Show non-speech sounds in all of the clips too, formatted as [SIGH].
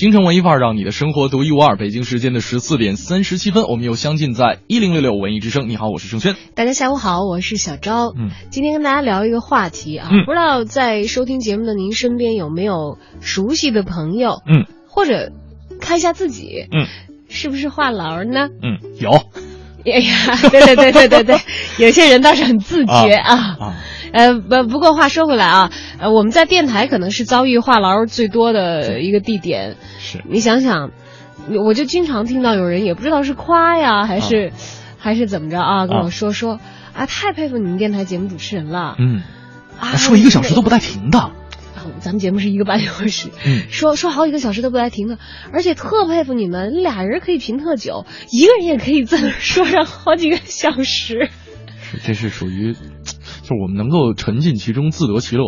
京城文艺范儿，让你的生活独一无二。北京时间的十四点三十七分，我们又相近在一零六六文艺之声。你好，我是盛轩。大家下午好，我是小昭。嗯，今天跟大家聊一个话题啊，嗯不知道在收听节目的您身边有没有熟悉的朋友，嗯，或者看一下自己，嗯，是不是话痨呢？嗯，有哎呀，对对对对对对，[LAUGHS] 有些人倒是很自觉啊。啊，呃，不，不过话说回来啊，呃，我们在电台可能是遭遇话痨最多的一个地点。是你想想，我就经常听到有人也不知道是夸呀，还是、还是怎么着啊，跟我说说啊，太佩服你们电台节目主持人了。嗯，啊，说一个小时都不带停的。啊咱们节目是一个半小时，嗯说说好几个小时都不带停的，而且特佩服你们，俩人可以评特久，一个人也可以在那儿说上好几个小时。是，这是属于，就是我们能够沉浸其中，自得其乐。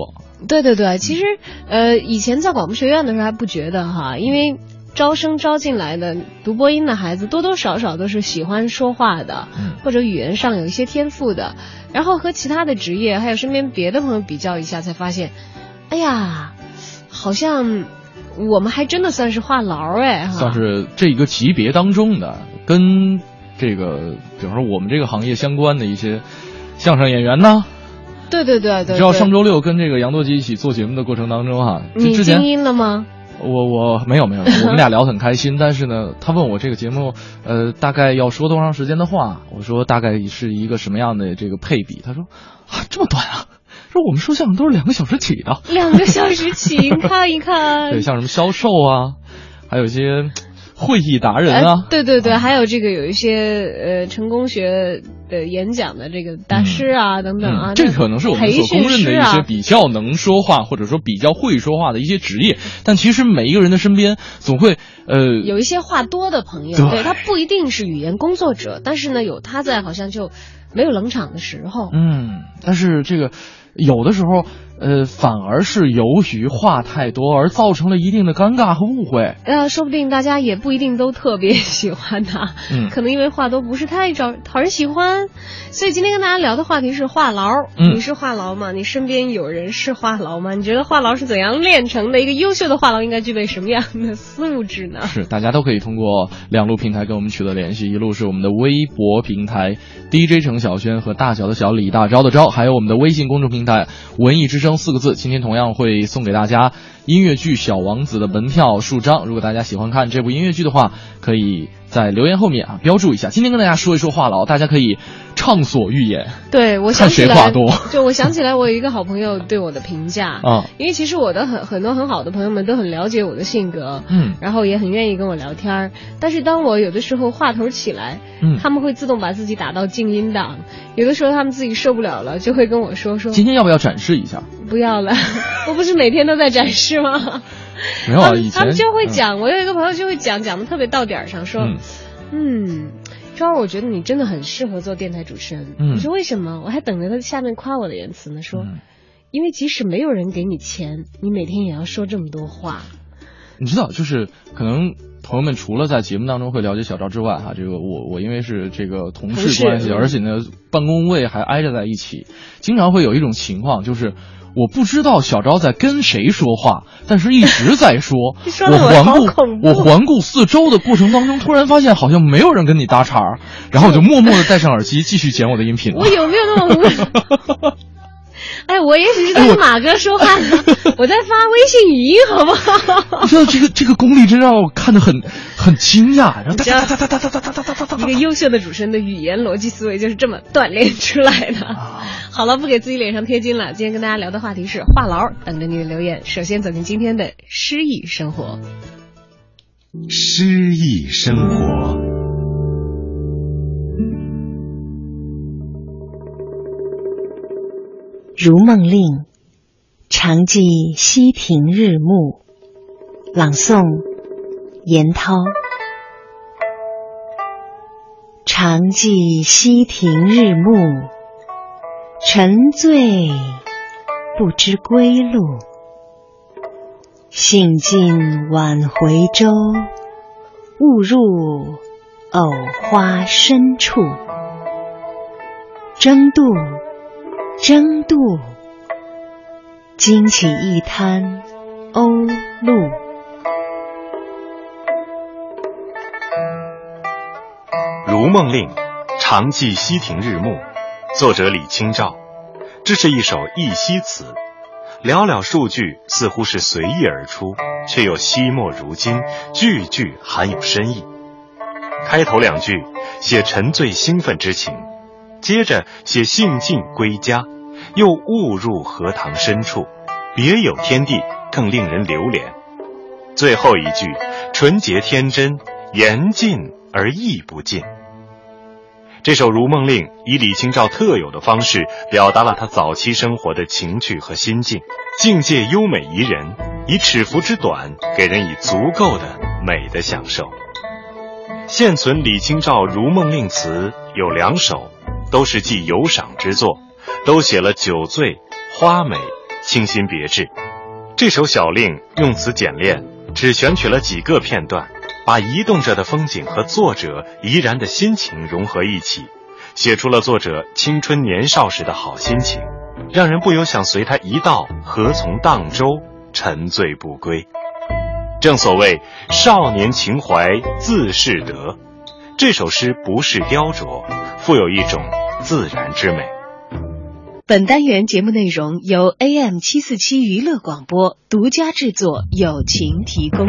对对对，其实呃，以前在广播学院的时候还不觉得哈，因为招生招进来的读播音的孩子多多少少都是喜欢说话的，嗯或者语言上有一些天赋的，然后和其他的职业还有身边别的朋友比较一下，才发现，哎呀，好像我们还真的算是话痨哎，哈算是这一个级别当中的，跟这个，比方说我们这个行业相关的一些相声演员呢。对对对对，你知道上周六跟这个杨多吉一起做节目的过程当中哈、之你静音了吗？我我没有没有，我们 [LAUGHS] 俩聊得很开心。但是呢，他问我这个节目，呃，大概要说多长时间的话，我说大概是一个什么样的这个配比。他说啊，这么短啊？说我们说相声都是两个小时起的，两个小时起，看一看。[LAUGHS] 对，像什么销售啊，还有一些会议达人啊呃，对对对，还有这个有一些呃成功学的演讲的这个大师啊、等等啊，嗯，这可能是我们所公认的一些比较能说话，或者说比较会说话的一些职业。但其实每一个人的身边总会呃有一些话多的朋友，对对他不一定是语言工作者，但是呢，有他在，好像就没有冷场的时候。嗯，但是这个有的时候，呃，反而是由于话太多而造成了一定的尴尬和误会。呃，说不定大家也不一定都特别喜欢他，嗯 [LAUGHS] 可能因为话多不是太招讨人喜欢，所以今天跟大家聊的话题是话痨。嗯你是话痨吗？你身边有人是话痨吗？你觉得话痨是怎样练成的？一个优秀的话痨应该具备什么样的素质呢？[LAUGHS] 是，大家都可以通过两路平台跟我们取得联系，一路是我们的微博平台 DJ 程小轩和大小的小李大钊的钊，还有我们的微信公众平台文艺之声四个字。今天同样会送给大家音乐剧《小王子》的门票数张，如果大家喜欢看这部音乐剧的话，可以在留言后面啊标注一下。今天跟大家说一说话痨，大家可以畅所欲言对，我想起来，话多 [LAUGHS] 就我想起来，我有一个好朋友对我的评价，啊。因为其实我的很很多很好的朋友们都很了解我的性格，嗯然后也很愿意跟我聊天儿。但是当我有的时候话头起来，嗯，他们会自动把自己打到静音档，有的时候他们自己受不了了，就会跟我说说今天要不要展示一下？不要了，[LAUGHS] 我不是每天都在展示吗？没有啊，以前他们就会讲，我有一个朋友就会讲，讲的特别到点儿上，说，嗯嗯，昭儿，我觉得你真的很适合做电台主持人。嗯我说为什么？我还等着他下面夸我的言辞呢，说，嗯因为即使没有人给你钱，你每天也要说这么多话。你知道，就是可能朋友们除了在节目当中会了解小赵之外，哈，这个我我因为是这个同同事事关系，嗯而且呢办公位还挨着在一起，经常会有一种情况，就是我不知道小昭在跟谁说话，但是一直在说。[LAUGHS] 说我环顾我环顾四周的过程当中，突然发现好像没有人跟你搭茬儿，然后我就默默的戴上耳机继续剪我的音频了。我有没有那么无？[LAUGHS] [LAUGHS] 哎，我也许是在跟马哥说话呢，我在发微信语音，好不好？你知道这个这个功力真让我看得很很惊讶，然后哒知道哒哒哒哒哒哒哒哒哒哒一个优秀的主持人的语言逻辑思维就是这么锻炼出来的。[LAUGHS] 好了，不给自己脸上贴金了。今天跟大家聊的话题是话痨，等着你的留言。首先走进今天的诗意生活。诗意生活。如梦令，常记溪亭日暮。朗诵：严涛。常记溪亭日暮，沉醉不知归路。兴尽晚回舟，误入藕花深处。争渡，争渡，惊起一滩鸥鹭。《如梦令·常记溪亭日暮》，作者李清照。这是一首忆昔词，寥寥数句似乎是随意而出，却又惜墨如金，句句含有深意。开头两句写沉醉兴奋之情。接着写兴尽归家，又误入荷塘深处，别有天地，更令人流连。最后一句纯洁天真，言尽而意不尽。这首《如梦令》以李清照特有的方式，表达了他早期生活的情趣和心境，境界优美宜人，以尺幅之短，给人以足够的美的享受。现存李清照《如梦令》词有两首。都是记游赏之作，都写了酒醉、花美、清新别致。这首小令用词简练，只选取了几个片段，把移动着的风景和作者怡然的心情融合一起，写出了作者青春年少时的好心情，让人不由想随他一道何从荡舟，沉醉不归。正所谓少年情怀自是得，这首诗不是雕琢，富有一种。自然之美。本单元节目内容由 AM 七四七娱乐广播独家制作，友情提供。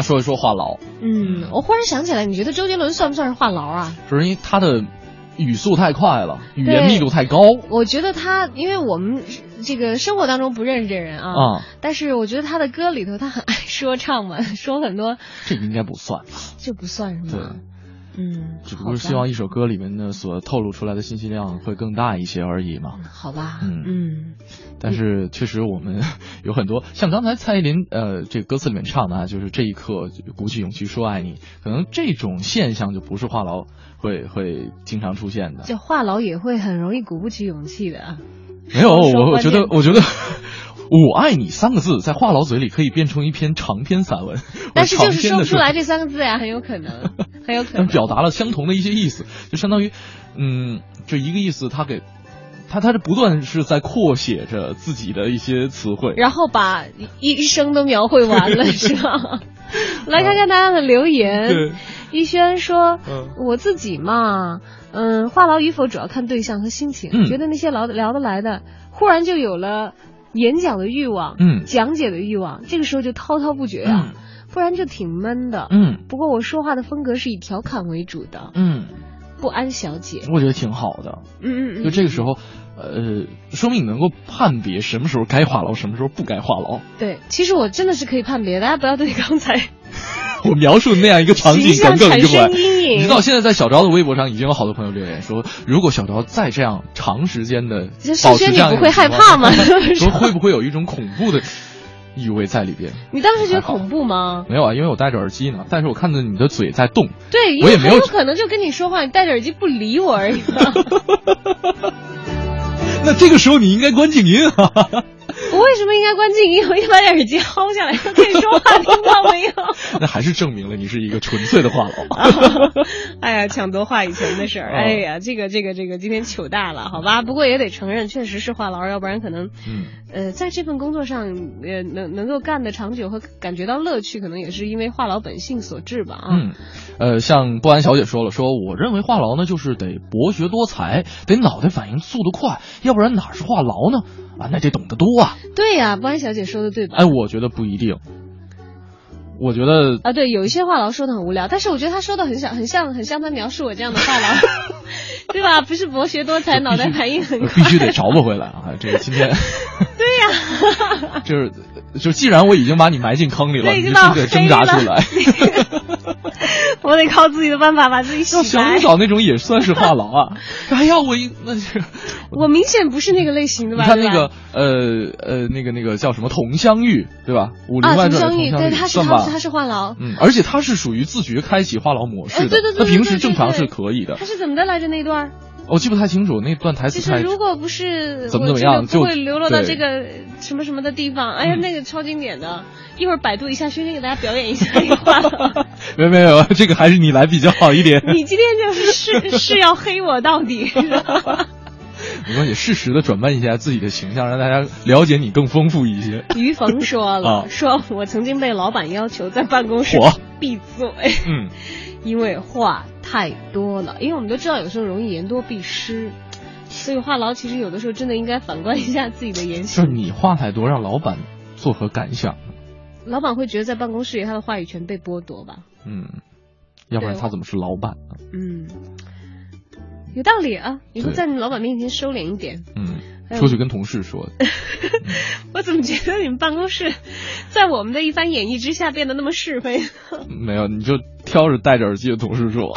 家说一说话痨，嗯，我忽然想起来，你觉得周杰伦算不算是话痨啊？就是因为他的语速太快了，语言密度太高我觉得他，因为我们这个生活当中不认识这人啊，啊，但是我觉得他的歌里头他很爱说唱嘛，[LAUGHS] 说很多，这个应该不算吧？这不算是对，吗？嗯，只不过是希望一首歌里面的所透露出来的信息量会更大一些而已嘛。好吧，嗯嗯但是确实我们 [LAUGHS] 有很多像刚才蔡依林呃这个歌词里面唱的啊，就是这一刻鼓起勇气说爱你，可能这种现象就不是话痨会会经常出现的。这话痨也会很容易鼓不起勇气的啊。没有，我我觉得我觉得我爱你三个字在话痨嘴里可以变成一篇长篇散文，但是就是说说不出来这三个字呀，很有可能，很有可能。[LAUGHS] 但表达了相同的一些意思，就相当于，嗯，这一个意思，他给，他他是不断是在扩写着自己的一些词汇。然后把一一生都描绘完了，是吧？[LAUGHS] 来看看大家的留言。对，逸轩说嗯：“我自己嘛，嗯，话痨与否主要看对象和心情。嗯觉得那些聊聊得来的，忽然就有了演讲的欲望，嗯讲解的欲望，这个时候就滔滔不绝啊，不然就挺闷的。嗯不过我说话的风格是以调侃为主的，嗯，不安小姐。我觉得挺好的。嗯嗯嗯，就这个时候，呃，说明你能够判别什么时候该话痨，什么时候不该话痨。对，其实我真的是可以判别，大家不要对刚才 [LAUGHS] 我描述那样一个场景形象产耿耿于怀。生阴影。你知道现在在小昭的微博上已经有好多朋友留言说，如果小昭再这样长时间的这保持这样你不会害怕吗 [LAUGHS] [LAUGHS] 说会不会有一种恐怖的意味在里边？你当时觉得恐怖吗？没有啊，因为我戴着耳机呢，但是我看着你的嘴在动，对，我也没有可能就跟你说话，你戴着耳机不理我而已嘛。那这个时候你应该关静音啊。[LAUGHS] 我为什么应该关静音？我应该把耳机薅下来，就可以说话，听到没有？[LAUGHS] 那还是证明了你是一个纯粹的话痨。[LAUGHS] 哎呀，抢夺话语权的事儿，哦哎呀，这个这个这个，今天糗大了，好吧？不过也得承认，确实是话痨，要不然可能，嗯，呃，在这份工作上，呃，能能够干的长久和感觉到乐趣，可能也是因为话痨本性所致吧。啊，嗯，呃，像不安小姐说了，说我认为话痨呢，就是得博学多才，得脑袋反应速度快，要不然哪是话痨呢？啊，那得懂得多啊。对呀、不安小姐说的对吧？哎，我觉得不一定。我觉得啊，对，有一些话痨说的很无聊，但是我觉得他说的很像，很像，很像他描述我这样的话痨，[LAUGHS] 对吧？不是博学多才，脑袋反应很快，必须得找不回来啊！这个今天 [LAUGHS] 对呀、[LAUGHS] 就是就既然我已经把你埋进坑里了，你就经把我得挣扎出来。[LAUGHS] 我得靠自己的办法把自己想白。找那种也算是话痨啊！[LAUGHS] 哎呀，我一那是 [LAUGHS] 我明显不是那个类型的吧？你看那个呃呃那个那个叫什么佟湘玉对吧？《武林啊，外传》佟湘玉，对，玉他是算吧？他他是话痨，嗯，而且他是属于自觉开启话痨模式的，呃对对对他平时正常是可以的他。是怎么的来着那段儿？我记不太清楚那段台词太就是如果不是怎么怎么样就会流落到这个什么什么的地方，哎呀，嗯那个超经典的，一会儿百度一下，轩轩给大家表演一下这个话。[LAUGHS] 没有没有，这个还是你来比较好一点。[LAUGHS] 你今天就是是是 [LAUGHS] 要黑我到底？没关系，适时的转变一下自己的形象，让大家了解你更丰富一些。于逢说了，啊说我曾经被老板要求在办公室闭嘴，嗯，因为话太多了。因为我们都知道，有时候容易言多必失，所以话痨其实有的时候真的应该反观一下自己的言行。就是你话太多，让老板作何感想？老板会觉得在办公室里他的话语权被剥夺吧？嗯，要不然他怎么是老板呢？嗯，有道理啊！以后在你老板面前收敛一点。嗯，出去跟同事说。[LAUGHS] 我怎么觉得你们办公室 [LAUGHS] 在我们的一番演绎之下变得那么是非？[LAUGHS] 没有，你就挑着戴着耳机的同事说。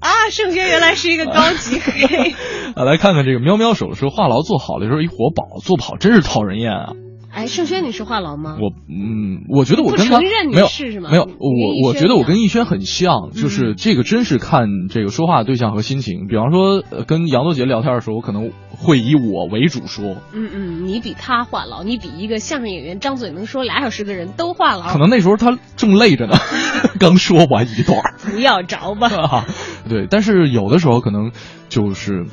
啊，盛轩原来是一个高级黑。啊，来看看这个喵喵手说话痨做好了时候一活宝，做不好真是讨人厌啊！哎，盛轩，你是话痨吗？我嗯，我觉得我跟他承认你没有是是吗没有，我我觉得我跟逸轩很像，就是这个真是看这个说话的对象和心情。比方说，呃跟杨多杰聊天的时候，我可能会以我为主说，嗯嗯，你比他话痨，你比一个相声演员张嘴能说俩小时的人都话痨。可能那时候他正累着呢，[LAUGHS] 刚说完一段。[LAUGHS] 不要着吧。啊，[LAUGHS] 对，但是有的时候可能就是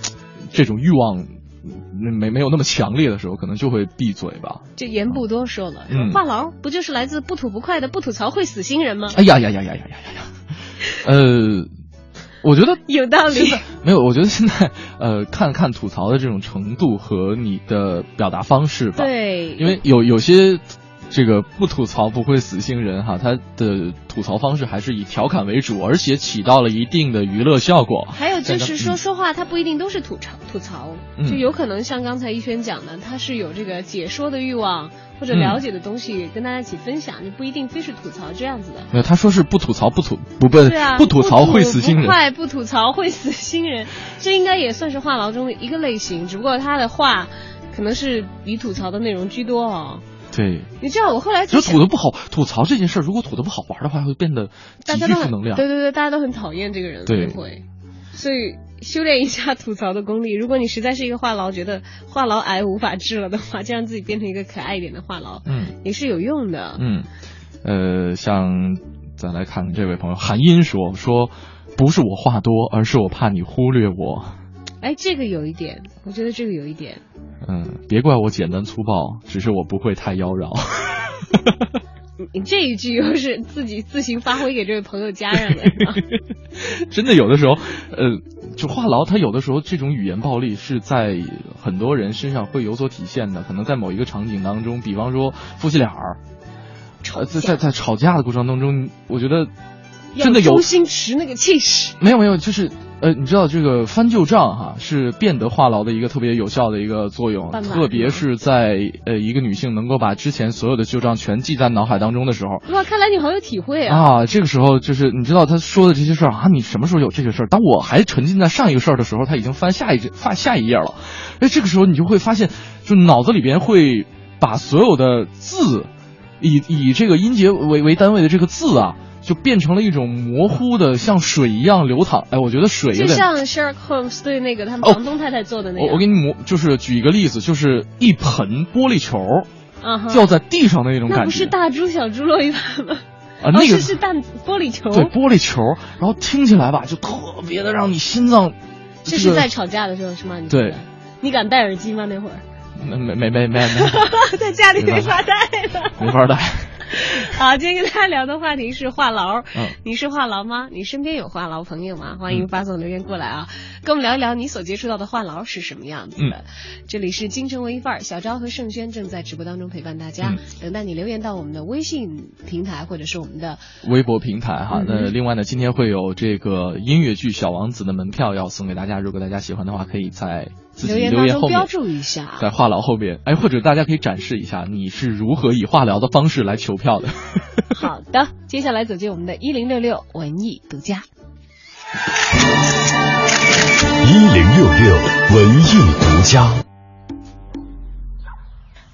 这种欲望嗯没没有那么强烈的时候可能就会闭嘴吧。这言不多说了。话痨不就是来自不吐不快的不吐槽会死心人吗？哎呀呀呀呀呀呀呀。呀呃我觉得有道理没有我觉得现在呃看看吐槽的这种程度和你的表达方式吧。对。因为有有些这个不吐槽不会死星人哈，他的吐槽方式还是以调侃为主，而且起到了一定的娱乐效果。还有就是说嗯说话，他不一定都是吐槽吐槽，嗯就有可能像刚才一轩讲的，他是有这个解说的欲望或者嗯了解的东西跟大家一起分享，就不一定非是吐槽这样子的。没有，他说是不吐槽不吐不笨对啊，不吐槽会死星人。不快不吐槽会死星人，这应该也算是话痨中的一个类型，只不过他的话可能是比吐槽的内容居多哦。对，你知道我后来就就吐的不好，吐槽这件事儿，如果吐的不好玩的话，会变得极大家都负能量。对对对，大家都很讨厌这个人，对会，所以修炼一下吐槽的功力。如果你实在是一个话痨，觉得话痨癌无法治了的话，就让自己变成一个可爱一点的话痨，嗯也是有用的。嗯，呃，像再来看看这位朋友韩音说说，不是我话多，而是我怕你忽略我。哎，这个有一点，我觉得这个有一点。嗯，别怪我简单粗暴，只是我不会太妖娆。你你这一句又是自己自行发挥给这位朋友加上的，是吧 [LAUGHS] 真的有的时候，呃，就话痨，他有的时候这种语言暴力是在很多人身上会有所体现的。可能在某一个场景当中，比方说夫妻俩儿，呃，在在在吵架的过程当中，我觉得真的有要周星驰那个气势。没有没有，就是呃，你知道这个翻旧账哈，是变得话痨的一个特别有效的一个作用，特别是在呃一个女性能够把之前所有的旧账全记在脑海当中的时候。哇，看来你好有体会啊！啊，这个时候就是你知道他说的这些事儿啊，你什么时候有这个事儿？当我还沉浸在上一个事儿的时候，他已经翻下一翻下一页了。哎，这个时候你就会发现，就脑子里边会把所有的字，以以这个音节为为单位的这个字啊，就变成了一种模糊的，像水一样流淌。哎，我觉得水。就像 Sherlock Holmes 对那个他们哦房东太太做的那个。我我给你模，就是举一个例子，就是一盆玻璃球啊掉在地上的那种那不感觉。是大猪小猪落一盘吗？啊，哦，那个是是弹玻璃球。对玻璃球，然后听起来吧，就特别的让你心脏。这是在吵架的时候是吗？你对，你敢戴耳机吗？那会儿没没没没没没 [LAUGHS] 在家里没法戴的。没法戴。[LAUGHS] 好，今天跟大家聊的话题是话痨。嗯你是话痨吗？你身边有话痨朋友吗？欢迎发送留言过来啊，跟我们聊一聊你所接触到的话痨是什么样子的。嗯这里是京城文艺范儿，小昭和盛轩正在直播当中陪伴大家，嗯等待你留言到我们的微信平台或者是我们的微博平台哈嗯，那另外呢，今天会有这个音乐剧《小王子》的门票要送给大家，如果大家喜欢的话，可以在自己留言当留言后面中标注一下。在话痨后面，哎，或者大家可以展示一下你是如何以话痨的方式来求票的。[LAUGHS] 好的，接下来走进我们的一零六六文艺独家。一零六六文艺独家。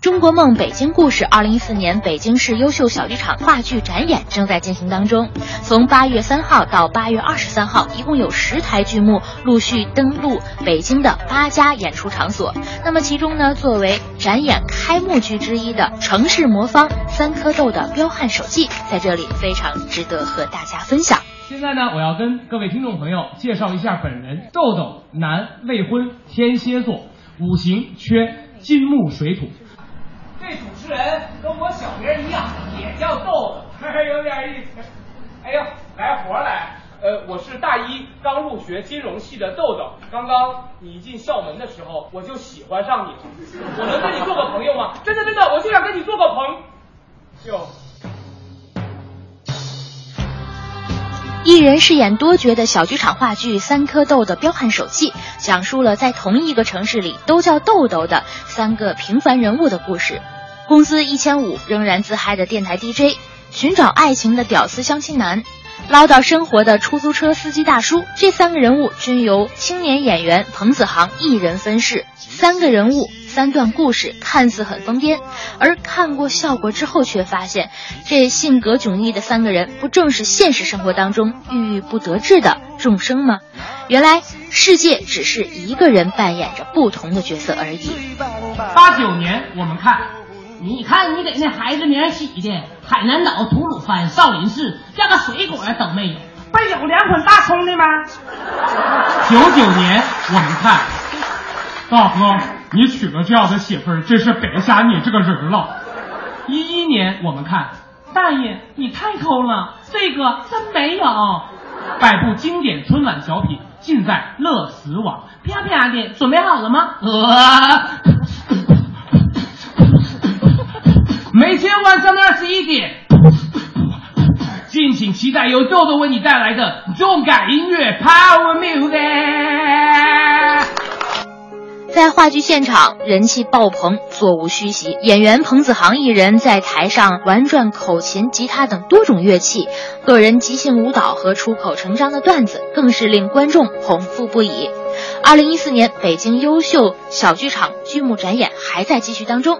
中国梦北京故事二零一四年北京市优秀小剧场话剧展演正在进行当中，从八月三号到八月二十三号，一共有十台剧目陆续登陆北京的八家演出场所。那么其中呢，作为展演开幕剧之一的《城市魔方三颗豆的彪悍手记》，在这里非常值得和大家分享。现在呢，我要跟各位听众朋友介绍一下本人：豆豆，男，未婚，天蝎座，五行缺金木水土。这主持人跟我小名一样，也叫豆豆，[LAUGHS] 有点意思。哎呦，来活来！呃，我是大一刚入学金融系的豆豆。刚刚你一进校门的时候，我就喜欢上你了。我能跟你做个朋友吗？真的真的，我就想跟你做个朋友。一人饰演多角的小剧场话剧《三颗豆的彪悍手记》，讲述了在同一个城市里都叫豆豆的三个平凡人物的故事。工资一千五，仍然自嗨的电台 DJ，寻找爱情的屌丝相亲男，唠叨生活的出租车司机大叔，这三个人物均由青年演员彭子航一人分饰。三个人物，三段故事，看似很疯癫，而看过效果之后，却发现这性格迥异的三个人，不正是现实生活当中郁郁不得志的众生吗？原来世界只是一个人扮演着不同的角色而已。八九年，我们看。你看，你给那孩子名起的，海南岛、吐鲁番、少林寺，连个水果都没有，不是有两捆大葱的吗？九九年，我们看，大哥，你娶了这样的媳妇儿，真是白瞎你这个人了。一一年，我们看，大爷，你太抠了，这个真没有。百部经典春晚小品尽在乐死网，啪啪的，准备好了吗？呃。没见过这业。敬请期待由豆豆为你带来的动感音乐 Power Music。在话剧现场，人气爆棚，座无虚席。演员彭子航一人在台上玩转口琴、吉他等多种乐器，个人即兴舞蹈和出口成章的段子，更是令观众捧腹不已。二零一四年北京优秀小剧场剧目展演还在继续当中。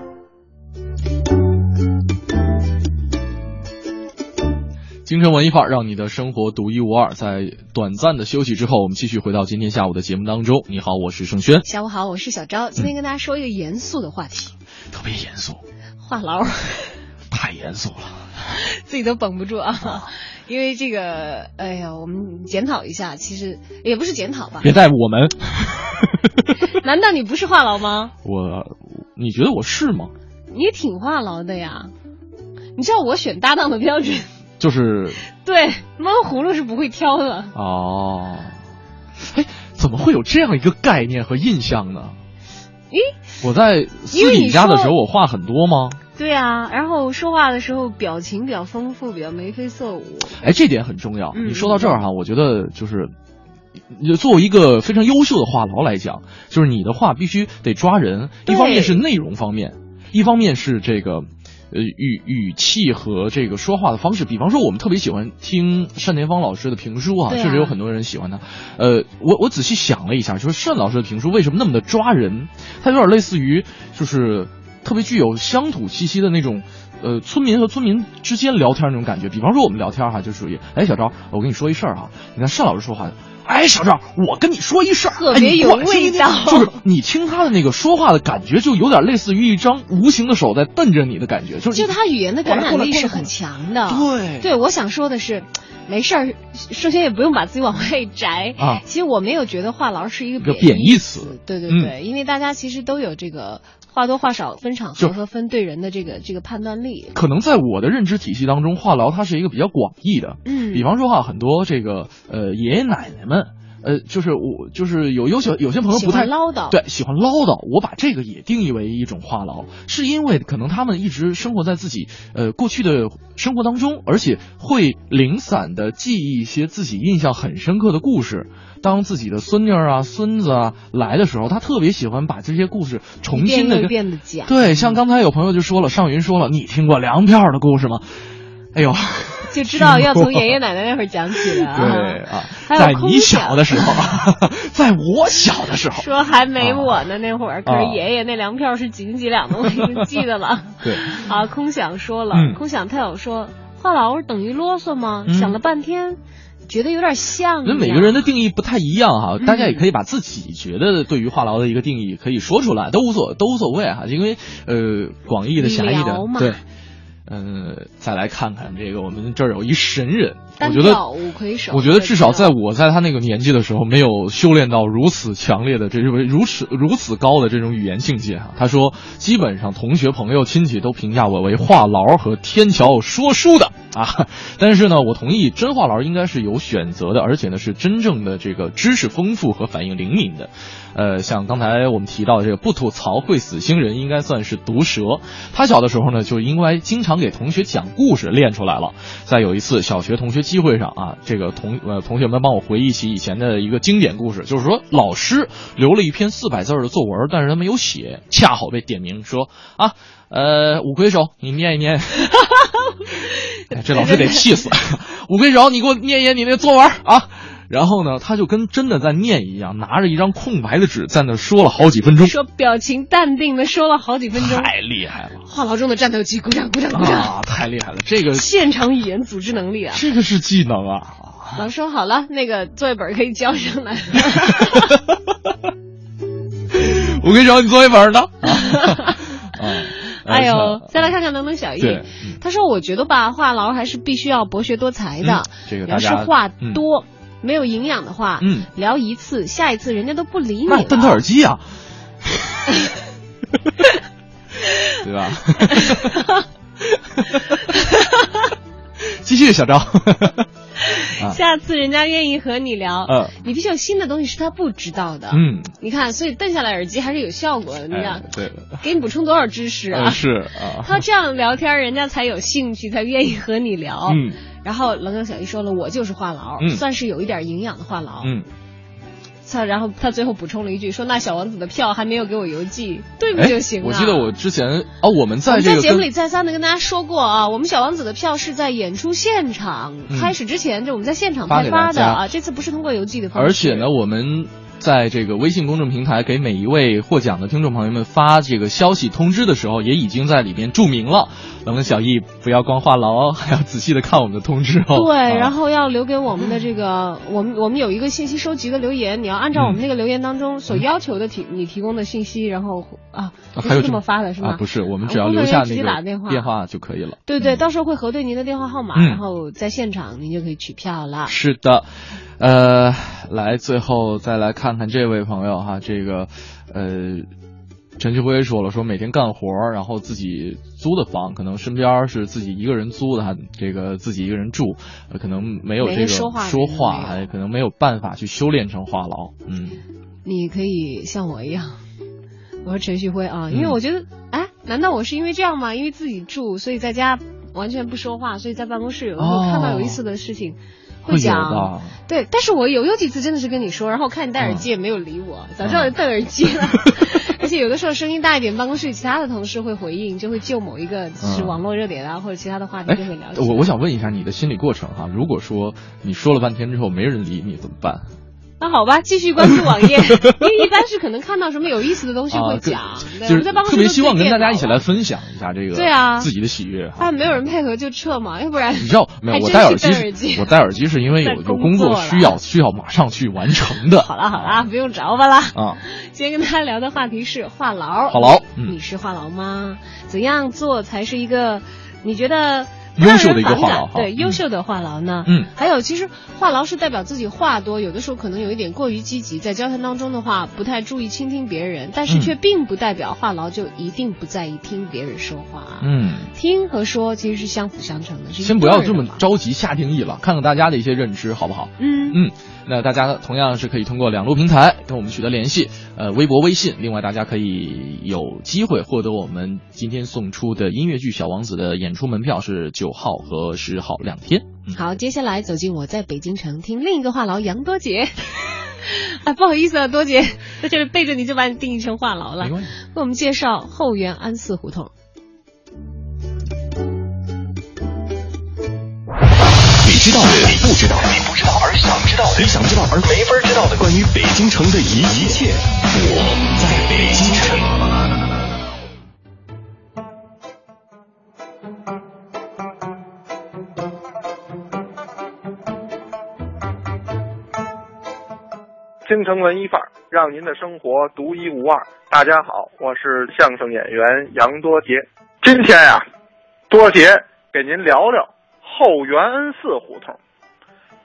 京城文艺范儿，让你的生活独一无二。在短暂的休息之后，我们继续回到今天下午的节目当中。你好，我是盛轩。下午好，我是小昭。今天跟大家说一个严肃的话题，特别严肃，话痨，太严肃了，自己都绷不住啊。因为这个，哎呀，我们检讨一下，其实也不是检讨吧。别带我们。[LAUGHS] 难道你不是话痨吗？我，你觉得我是吗？你挺话痨的呀。你知道我选搭档的标准？就是对闷葫芦是不会挑的哦，哎，怎么会有这样一个概念和印象呢？咦，我在私底下的时候，我话很多吗？对啊，然后说话的时候表情比较丰富，比较眉飞色舞。哎，这点很重要。嗯、你说到这儿哈，我觉得就是，作为一个非常优秀的话痨来讲，就是你的话必须得抓人。一方面是内容方面，一方面是这个。呃，语语气和这个说话的方式，比方说，我们特别喜欢听单田芳老师的评书啊，确实有很多人喜欢他。呃，我我仔细想了一下，就是单老师的评书为什么那么的抓人？他有点类似于，就是特别具有乡土气息的那种，呃，村民和村民之间聊天那种感觉。比方说我们聊天哈，就属于，哎，小赵，我跟你说一事儿哈，你看单老师说话。哎，小赵，我跟你说一事儿，特别有味道。就是你听他的那个说话的感觉，就有点类似于一张无形的手在瞪着你的感觉。就是就他语言的感染力是很强的。对对，我想说的是，没事儿，首先也不用把自己往外摘啊。其实我没有觉得话痨是一个贬义词。对对对，因为大家其实都有这个话多话少分场合和分对人的这个这个判断力。可能在我的认知体系当中，话痨它是一个比较广义的。嗯。比方说哈，很多这个呃爷爷奶奶们。呃，就是我，就是有有些有些朋友不太唠叨，对，喜欢唠叨。我把这个也定义为一种话痨，是因为可能他们一直生活在自己呃过去的生活当中，而且会零散的记忆一些自己印象很深刻的故事。当自己的孙女啊、孙子啊来的时候，他特别喜欢把这些故事重新的讲。对，像刚才有朋友就说了，尚云说了，你听过粮票的故事吗？哎呦。[LAUGHS] 就知道要从爷爷奶奶那会儿讲起了啊！对啊，在你小的时候，[LAUGHS] 在我小的时候，说还没我呢那会儿，可是爷爷那粮票是几斤几两的，我已经记得了。[LAUGHS] 对啊，空想说了，嗯空想他有说话痨等于啰嗦吗？想了半天，觉得有点像。那每个人的定义不太一样哈，大家也可以把自己觉得对于话痨的一个定义可以说出来，都无所都无所谓哈，因为呃广义的狭义的对。嗯，再来看看这个，我们这儿有一神人，我觉得，我觉得至少在我在他那个年纪的时候，没有修炼到如此强烈的这种如此如此高的这种语言境界啊。他说，基本上同学、朋友、亲戚都评价我为话痨和天桥说书的啊。但是呢，我同意，真话痨应该是有选择的，而且呢是真正的这个知识丰富和反应灵敏的。呃，像刚才我们提到的这个不吐槽会死星人，应该算是毒舌。他小的时候呢，就应该经常给同学讲故事练出来了。在有一次小学同学聚会上啊，这个同呃同学们帮我回忆起以前的一个经典故事，就是说老师留了一篇四百字的作文，但是他没有写，恰好被点名说啊，呃，五魁首你念一念。这老师得气死！五魁首，你给我念一念你那作文啊。然后呢，他就跟真的在念一样，拿着一张空白的纸在那说了好几分钟，说表情淡定的说了好几分钟，太厉害了！话痨中的战斗机，鼓掌鼓掌鼓掌啊！太厉害了，这个现场语言组织能力啊，这个是技能啊！老师说好了，那个作业本可以交上来。[LAUGHS] 我跟你找，你作业本呢？[LAUGHS] 啊，哎呦，再来看看能不能小易对，他说：“我觉得吧，话痨还是必须要博学多才的。嗯这个要是话嗯多、没有营养的话，嗯聊一次，下一次人家都不理你了。那戴他耳机啊，[LAUGHS] 对吧？[LAUGHS] 继续，小赵。啊 [LAUGHS] 下次人家愿意和你聊，嗯你必须有新的东西是他不知道的。嗯，你看，所以瞪下来耳机还是有效果的。你哎看，对，给你补充多少知识啊？嗯是啊，[LAUGHS] 他这样聊天，人家才有兴趣，才愿意和你聊。嗯然后冷冷小姨说了，我就是话痨，嗯算是有一点营养的话痨。嗯，他然后他最后补充了一句，说那小王子的票还没有给我邮寄，对不哎就行了？我记得我之前哦，我们在这个在节目里再三的跟大家说过啊，我们小王子的票是在演出现场、嗯开始之前，就我们在现场发派发的啊，这次不是通过邮寄的方式。而且呢，我们在这个微信公众平台给每一位获奖的听众朋友们发这个消息通知的时候，也已经在里面注明了，冷冷小易不要光话痨哦，[LAUGHS] 还要仔细的看我们的通知哦。对，啊然后要留给我们的这个，我们我们有一个信息收集的留言，你要按照我们那个留言当中所要求的提 [LAUGHS] 你提供的信息，然后啊，不是这么啊还有这么发的是吗？啊，不是，我们只要留下那个电话电话就可以了。对对，到时候会核对您的电话号码，嗯然后在现场您就可以取票了。是的，呃，来最后再来看看这位朋友哈，这个呃，陈旭辉说了，说每天干活，然后自己租的房，可能身边是自己一个人租的，还这个自己一个人住，呃、可能没有这个说话说话，还可能没有办法去修炼成话痨。嗯，你可以像我一样，我说陈旭辉啊，嗯因为我觉得，哎，难道我是因为这样吗？因为自己住，所以在家完全不说话，所以在办公室有时候看到有意思的事情。会讲的，对，但是我有有几次真的是跟你说，然后我看你戴耳机也没有理我，早知道就戴耳机了。[LAUGHS] 而且有的时候声音大一点，办公室里其他的同事会回应，就会就某一个是网络热点啊、或者其他的话题哎就会聊。我我想问一下你的心理过程哈，如果说你说了半天之后没人理你怎么办？那好吧，继续关注网页，[LAUGHS] 因为一般是可能看到什么有意思的东西会啊，讲，对就是我们在办公室特别希望跟大家一起来分享一下这个对啊自己的喜悦哈。啊，没有人配合就撤嘛，要不然你知道没有？我戴耳机我戴耳机是因为有在有工作需要，需要马上去完成的好啦好啦，不用着吧啦。啊。今天跟大家聊的话题是话痨。话痨嗯你是话痨吗？怎样做才是一个你觉得优秀的一个话痨对，优秀的话痨呢？嗯，还有其实话痨是代表自己话多，有的时候可能有一点过于积极，在交谈当中的话不太注意倾听别人，但是嗯却并不代表话痨就一定不在意听别人说话。嗯，听和说其实是相辅相成的，先不要这么着急下定义了，看看大家的一些认知好不好？嗯嗯，那大家同样是可以通过两路平台跟我们取得联系，呃，微博、微信。另外，大家可以有机会获得我们今天送出的音乐剧《小王子》的演出门票，是九号和十号两天。嗯好，接下来走进我在北京城听另一个话痨杨多杰。啊，[LAUGHS] 不好意思啊，多杰，在这里背着你就把你定义成话痨了。没关系为我们介绍后园安寺胡同。你知道的，你不知道的，你不知道而想知道的，你想知道而没法知道的，关于北京城的一一切，我在北京城。京城文艺范儿，让您的生活独一无二。大家好，我是相声演员杨多杰。今天呀、多杰给您聊聊后元恩寺胡同。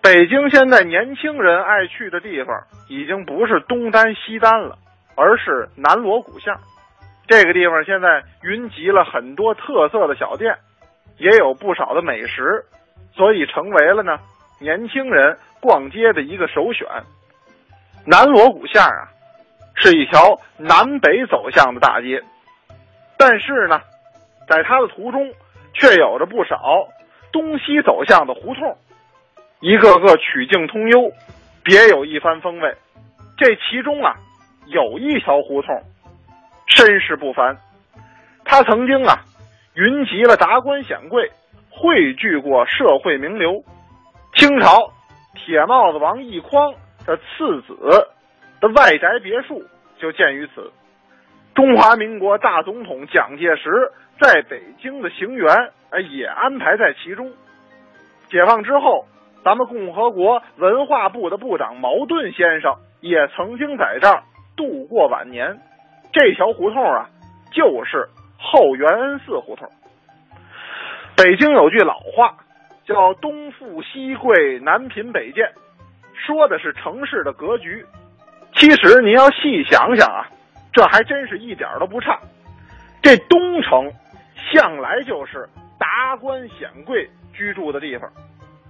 北京现在年轻人爱去的地方，已经不是东单西单了，而是南锣鼓巷。这个地方现在云集了很多特色的小店，也有不少的美食，所以成为了呢年轻人逛街的一个首选。南锣鼓巷啊，是一条南北走向的大街，但是呢，在它的途中却有着不少东西走向的胡同，一个个曲径通幽，别有一番风味。这其中啊，有一条胡同身世不凡，它曾经啊云集了达官显贵，汇聚过社会名流。清朝铁帽子王奕匡的次子的外宅别墅就建于此。中华民国大总统蒋介石在北京的行辕，哎，也安排在其中。解放之后，咱们共和国文化部的部长茅盾先生也曾经在这儿度过晚年。这条胡同啊，就是后元恩寺胡同。北京有句老话，叫“东富西贵，南贫北贱”，说的是城市的格局。其实您要细想想啊，这还真是一点都不差。这东城向来就是达官显贵居住的地方，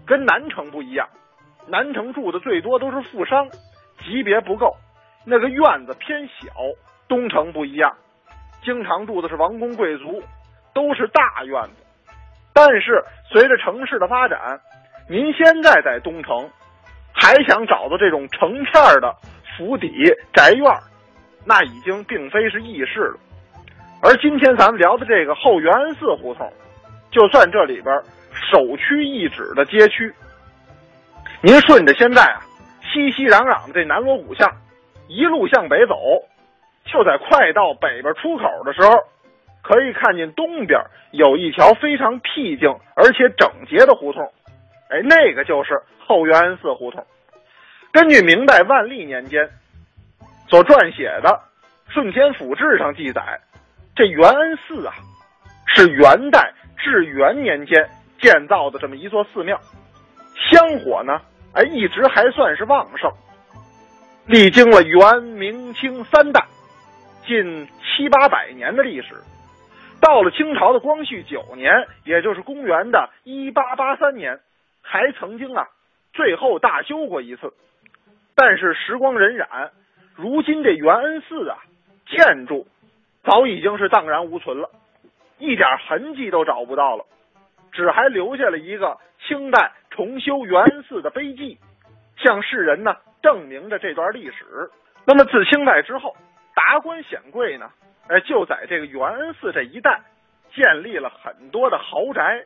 跟南城不一样。南城住的最多都是富商，级别不够，那个院子偏小。东城不一样，经常住的是王公贵族，都是大院子。但是随着城市的发展，您现在在东城，还想找到这种成片的府邸宅院，那已经并非是易事了。而今天咱们聊的这个后元安寺胡同，就算这里边首屈一指的街区。您顺着现在啊熙熙攘攘的这南锣鼓巷，一路向北走，就在快到北边出口的时候。可以看见东边有一条非常僻静而且整洁的胡同，哎，那个就是后元安寺胡同。根据明代万历年间所撰写的《顺天府志》上记载，这元恩寺啊是元代至元年间建造的这么一座寺庙，香火呢，哎，一直还算是旺盛，历经了元、明、清三代，近七八百年的历史。到了清朝的光绪九年，也就是公元的一八八三年，还曾经啊，最后大修过一次。但是时光荏苒，如今这元恩寺啊，建筑早已经是荡然无存了，一点痕迹都找不到了，只还留下了一个清代重修元恩寺的碑记，向世人呢证明着这段历史。那么自清代之后，达官显贵呢？哎，就在这个元恩寺这一带，建立了很多的豪宅，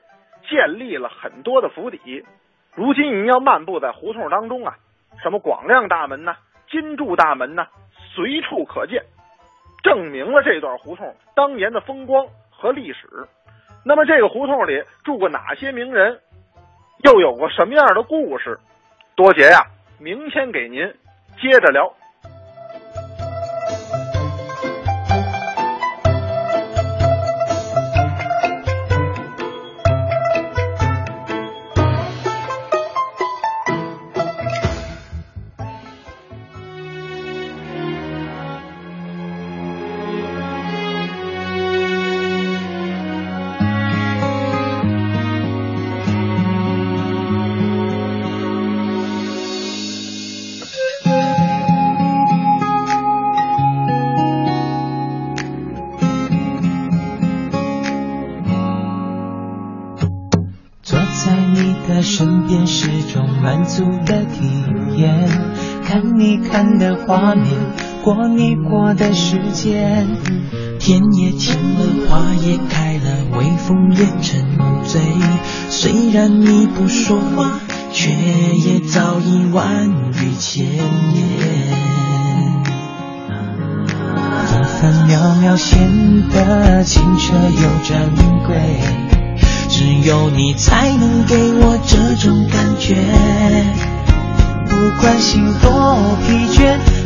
建立了很多的府邸。如今您要漫步在胡同当中啊，什么广亮大门呐、金柱大门呐，随处可见，证明了这段胡同当年的风光和历史。那么这个胡同里住过哪些名人，又有过什么样的故事？多杰呀，明天给您接着聊。画面过你过的时间，天也晴了，花也开了，微风也沉醉。虽然你不说话，却也早已万语千言。分分秒秒显得清澈又珍贵，只有你才能给我这种感觉。不管心多疲倦。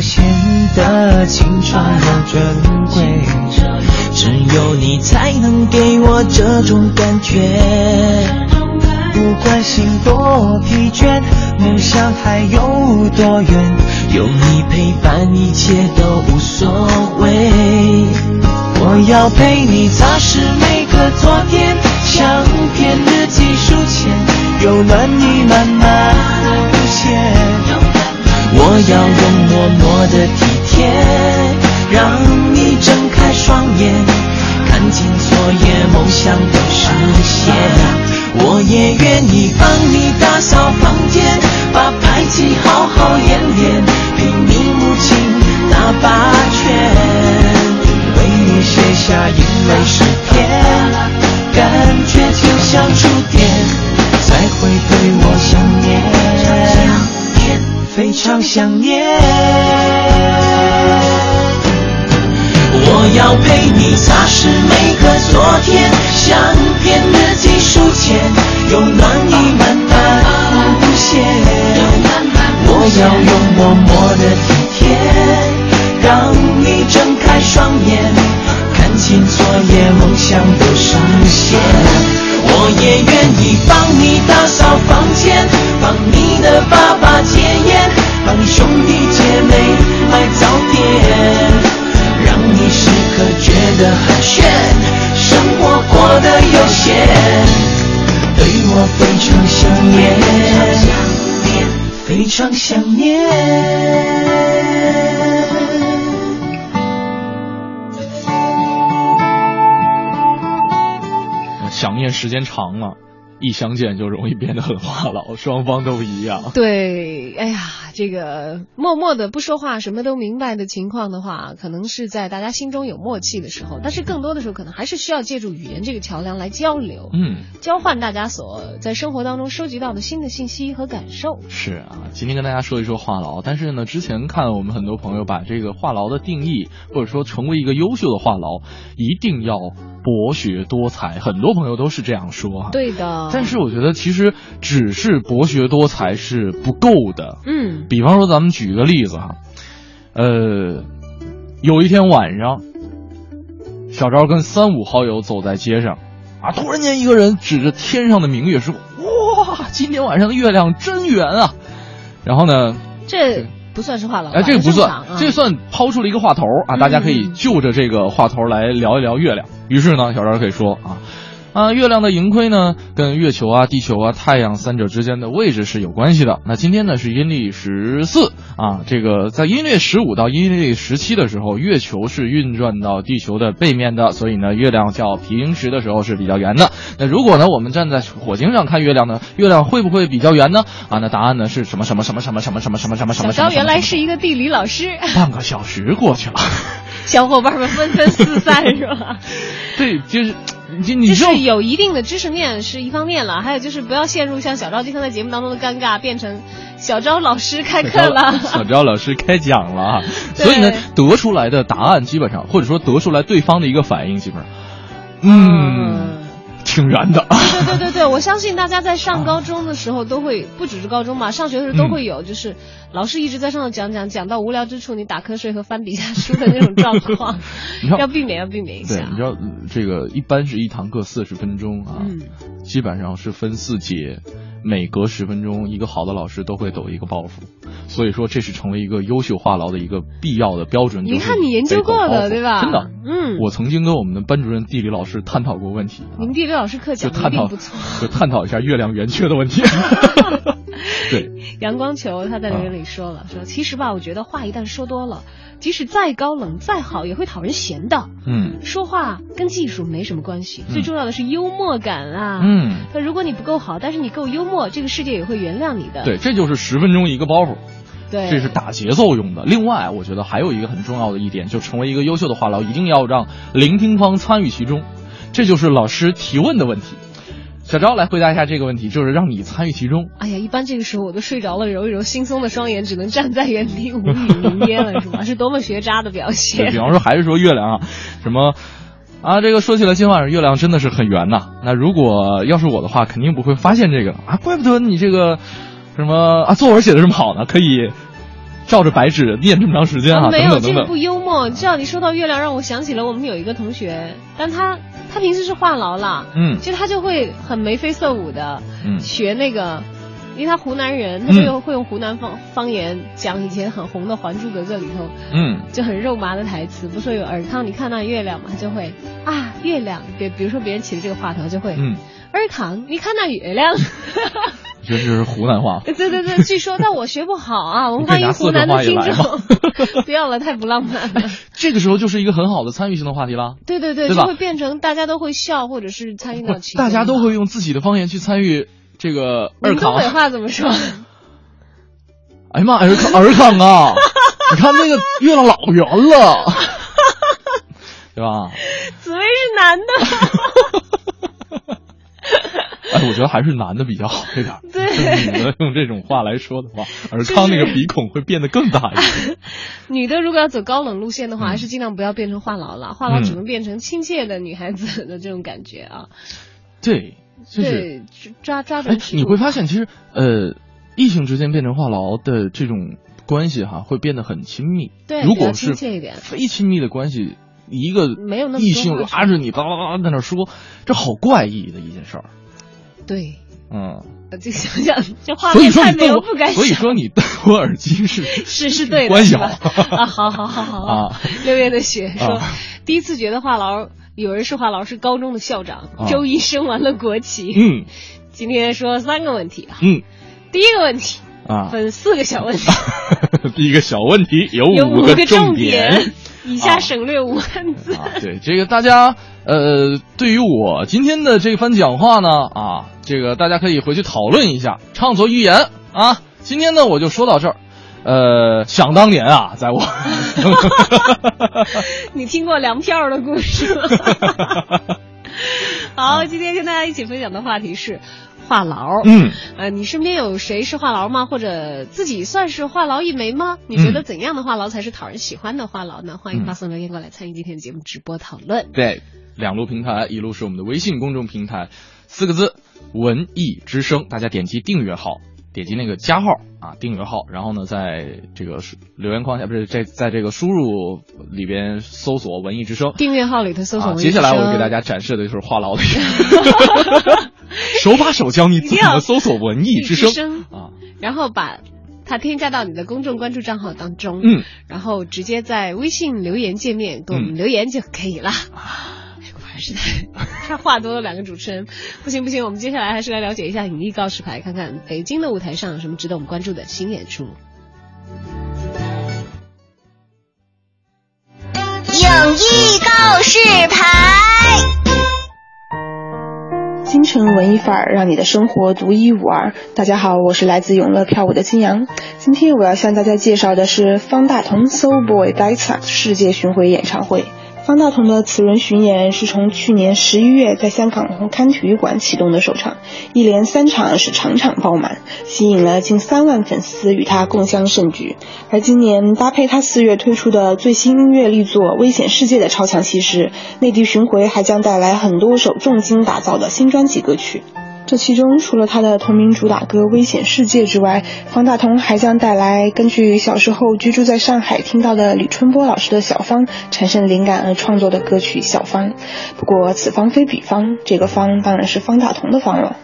显得青春又珍贵，只有你才能给我这种感觉。不管心多疲倦，梦想还有多远，有你陪伴，一切都无所谓。我要陪你擦拭每个昨天，相片日记书签，有暖意满满。要用默默的体贴，让你睁开双眼，看清昨夜梦想的实现。我也愿意帮你打扫房间，把排气好好演练，陪你母亲打八拳，为你写下一想念。我要陪你擦拭每个昨天，相片日记书签，有暖意慢慢浮现。我要用默默的体贴，让你睁开双眼，看清昨夜梦想都实现。我也愿意帮你打扫房间，帮你的爸爸，帮兄弟姐妹买早点。让你时刻觉得很炫，生活过得悠闲，对我非常想念，非常想念。想念时间长了，一相见就容易变得很话痨，双方都一样。对，哎呀，这个默默的不说话，什么都明白的情况的话，可能是在大家心中有默契的时候，但是更多的时候，可能还是需要借助语言这个桥梁来交流，嗯，交换大家所在生活当中收集到的新的信息和感受。是啊，今天跟大家说一说话痨，但是呢，之前看我们很多朋友把这个话痨的定义，或者说成为一个优秀的话痨，一定要博学多才，很多朋友都是这样说啊。对的，但是我觉得其实只是博学多才是不够的。嗯，比方说咱们举个例子哈，呃，有一天晚上，小昭跟三五好友走在街上，啊，突然间一个人指着天上的明月说：“哇，今天晚上的月亮真圆啊！”然后呢，这不算是话痨吧，哎，这个不算啊，这算抛出了一个话头啊，大家可以嗯就着这个话头来聊一聊月亮。于是呢，小昭可以说啊。啊，月亮的盈亏呢，跟月球啊、地球啊、太阳三者之间的位置是有关系的。那今天呢是阴历十四啊，这个在阴历十五到阴历十七的时候，月球是运转到地球的背面的，所以呢，月亮较平时的时候是比较圆的。那如果呢，我们站在火星上看月亮呢，月亮会不会比较圆呢？啊，那答案呢是什么什么什么什么什么什么什么什么什么？小昭原来是一个地理老师，半个小时过去了，小伙伴们纷纷四散是吧？对，就是就是有一定的知识面是一方面了，还有就是不要陷入像小昭今天在节目当中的尴尬，变成小昭老师开课了。[LAUGHS] 小昭老师开讲了啊，[LAUGHS] 所以呢，得出来的答案基本上，或者说得出来对方的一个反应，基本上，嗯，挺燃的。对对对对，我相信大家在上高中的时候都会，不只是高中嘛，上学的时候都会有，就是老师一直在上头讲讲，讲到无聊之处你打瞌睡和翻底下书的那种状况，要避免要避免一下对，你。知道这个一般是一堂课四十分钟啊，基本上是分四节，每隔十分钟，一个好的老师都会抖一个包袱，所以说这是成为一个优秀话痨的一个必要的标准。你看你研究过的对吧真的，嗯我曾经跟我们的班主任地理老师探讨过问题，你们地理老师课讲的一就探讨定不错。就探讨一下月亮圆缺的问题。[LAUGHS] [LAUGHS] 对，阳光球他在留言里说了，说其实吧，我觉得话一旦说多了，即使再高冷再好，也会讨人嫌的。嗯说话跟技术没什么关系，最重要的是幽默感啊。嗯，那如果你不够好，但是你够幽默，这个世界也会原谅你的。对，这就是十分钟一个包袱。对，这是打节奏用的。另外，我觉得还有一个很重要的一点，就成为一个优秀的话痨，一定要让聆听方参与其中。这就是老师提问的问题。小昭来回答一下这个问题，就是让你参与其中。哎呀，一般这个时候我都睡着了，揉一揉惺忪的双眼，只能站在原地无语凝噎了，是吗？是多么学渣的表对现比。方说，还是说月亮啊，[LAUGHS] 什么啊，这个说起来，今晚上月亮真的是很圆呐。那如果要是我的话，肯定不会发现这个啊，怪不得你这个什么啊，作文写的这么好呢，可以照着白纸念这么长时间啊，没有，这个等等等等。不幽默。知道你说到月亮，让我想起了我们有一个同学，但他他平时是话痨啦，嗯。其实他就会很眉飞色舞的，嗯。学那个，因为他湖南人，他就用会用湖南方方言讲以前很红的《还珠格格》里头，嗯。就很肉麻的台词，不说有尔康，你看那月亮嘛，他就会啊月亮，比比如说别人起的这个话头，就会嗯，尔康，你看那月亮。[LAUGHS] 这是湖南话。[LAUGHS] 对对对，据说，但我学不好啊。我们欢迎湖南的听众，[LAUGHS] 不要了，太不浪漫了。[LAUGHS] 这个时候就是一个很好的参与性的话题了。对对对，对就会变成大家都会笑，或者是参与到其中。大家都会用自己的方言去参与这个你尔康。们东北话怎么说？哎呀妈，尔康尔康啊！你看那个月亮老圆了，对吧？紫薇是男的。哎，我觉得还是男的比较好一点。对女的用这种话来说的话，尔康那个鼻孔会变得更大一点。[LAUGHS] 女的如果要走高冷路线的嗯话，还是尽量不要变成话痨了，话痨只能变成亲切的女孩子的这种感觉啊。对，就是对，抓抓哎准，尺度。你会发现其实呃，异性之间变成话痨的这种关系哈，会变得很亲密。对如果是亲切一点非亲密的关系，一个没有那么多异性拉着你叭叭叭在那说，这好怪异的一件事儿。对，嗯，我就想想，这画面太美我不敢想。所以说你戴我耳机是 [LAUGHS] 是是对的，关系吧？好 [LAUGHS] 啊，好好好好好啊。六月的雪说啊，第一次觉得话痨，有人是话痨，是高中的校长啊，[LAUGHS] 周一升完了国旗。嗯。今天说三个问题啊，嗯。第一个问题啊，分四个小问题，第一个小问题有有五个重点，以下啊省略五万字。啊，对这个大家呃，对于我今天的这番讲话呢啊，这个大家可以回去讨论一下，畅所欲言啊。今天呢我就说到这儿。呃，想当年啊，在我 [LAUGHS] [LAUGHS] 你听过粮票的故事吗？[LAUGHS] 好，今天跟大家一起分享的话题是话痨。嗯，呃，你身边有谁是话痨吗？或者自己算是话痨一枚吗？你觉得嗯怎样的话痨才是讨人喜欢的话痨呢？欢迎发送留言过来参与今天的节目直播讨论。对，两路平台，一路是我们的微信公众平台，四个字“文艺之声”，大家点击订阅号，点击那个加号啊，订阅号，然后呢，在这个留言框下，不是在在这个输入里边搜索“文艺之声”，订阅号里头搜索啊，文艺接下来我给大家展示的就是话痨 [LAUGHS] 手把手教你怎么搜索“文艺之声。之声”啊，然后把它添加到你的公众关注账号当中，嗯，然后直接在微信留言界面给我们嗯。留言就可以了。哎，果然是太太话多了，两个主持人，不行不行，我们接下来还是来了解一下影艺告示牌，看看北京的舞台上有什么值得我们关注的新演出。影艺告示牌。京城文艺范儿，让你的生活独一无二。大家好，我是来自永乐票舞的金阳。今天我要向大家介绍的是方大同 Soul Boy bitesa 世界巡回演唱会。方大同的此轮巡演是从去年十一月在香港红磡体育馆启动的首场，一连三场是场场爆满，吸引了近三万粉丝与他共襄盛举。而今年搭配他四月推出的最新音乐力作《危险世界》的超强气势，内地巡回还将带来很多首重金打造的新专辑歌曲。这其中，除了他的同名主打歌《危险世界》之外，方大同还将带来根据小时候居住在上海听到的李春波老师的小芳产生灵感而创作的歌曲《小芳》。不过，此方非彼方，这个方当然是方大同的方了。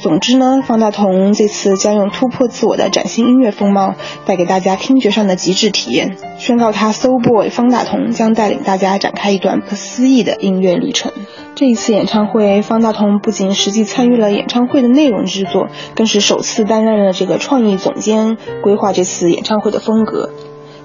总之呢，方大同这次将用突破自我的崭新音乐风貌，带给大家听觉上的极致体验，宣告他 So Boy 方大同将带领大家展开一段不思议的音乐旅程。这一次演唱会，方大同不仅实际参与了演唱会的内容制作，更是首次担任了这个创意总监，规划这次演唱会的风格。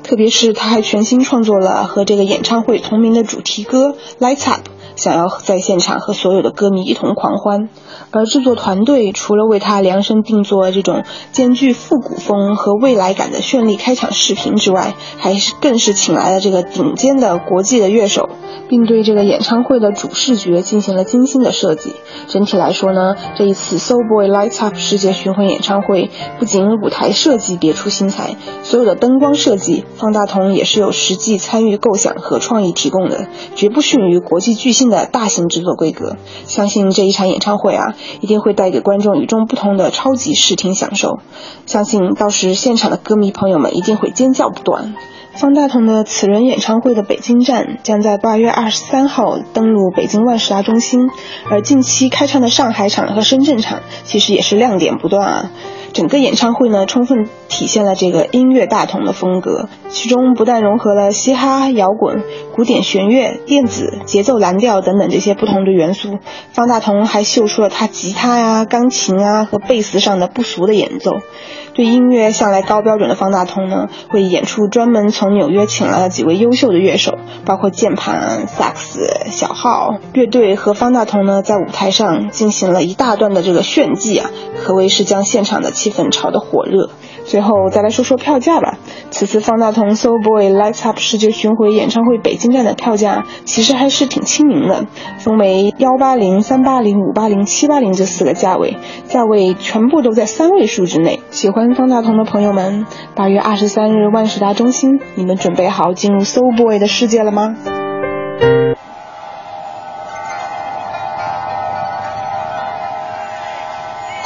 特别是他还全新创作了和这个演唱会同名的主题歌《Lights Up》，想要在现场和所有的歌迷一同狂欢。而制作团队除了为他量身定做这种兼具复古风和未来感的绚丽开场视频之外，还是更是请来了这个顶尖的国际的乐手，并对这个演唱会的主视觉进行了精心的设计。整体来说呢，这一次 Soul Boy Lights Up 世界巡回演唱会不仅舞台设计别出心裁，所有的灯光设计，方大同也是有实际参与构想和创意提供的，绝不逊于国际巨星。的大型制作规格。相信这一场演唱会啊，一定会带给观众与众不同的超级视听享受。相信到时现场的歌迷朋友们一定会尖叫不断。方大同的此轮演唱会的北京站将在八月二十三号登陆北京万事达中心，而近期开唱的上海场和深圳场其实也是亮点不断啊。整个演唱会呢，充分体现了这个音乐大同的风格，其中不但融合了嘻哈、摇滚、古典弦乐、电子、节奏蓝调等等这些不同的元素，方大同还秀出了他吉他呀、钢琴啊和贝斯上的不俗的演奏。对音乐向来高标准的方大同呢，会演出专门从纽约请来了几位优秀的乐手，包括键盘、萨克斯、小号乐队和方大同呢，在舞台上进行了一大段的这个炫技啊，可谓是将现场的气氛炒得火热。最后再来说说票价吧。此次方大同 Soul Boy Lights Up 世界巡回演唱会北京站的票价其实还是挺亲民的，分为幺八零、三八零、五八零、七八零这四个价位，价位全部都在三位数之内。喜欢方大同的朋友们，八月二十三日万事达中心，你们准备好进入 Soul Boy 的世界了吗？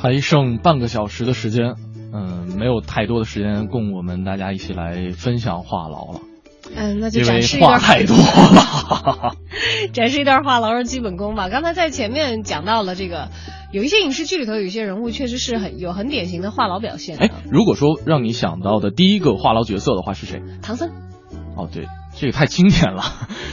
还剩半个小时的时间，嗯，没有太多的时间供我们大家一起来分享话痨了。嗯，那就展示一段话太 [LAUGHS] 多了。[LAUGHS] 展示一段话痨的基本功吧。刚才在前面讲到了这个，有一些影视剧里头有一些人物确实是很有很典型的话痨表现。哎，如果说让你想到的第一个话痨角色的话是谁？唐僧，哦，对，这个太经典了，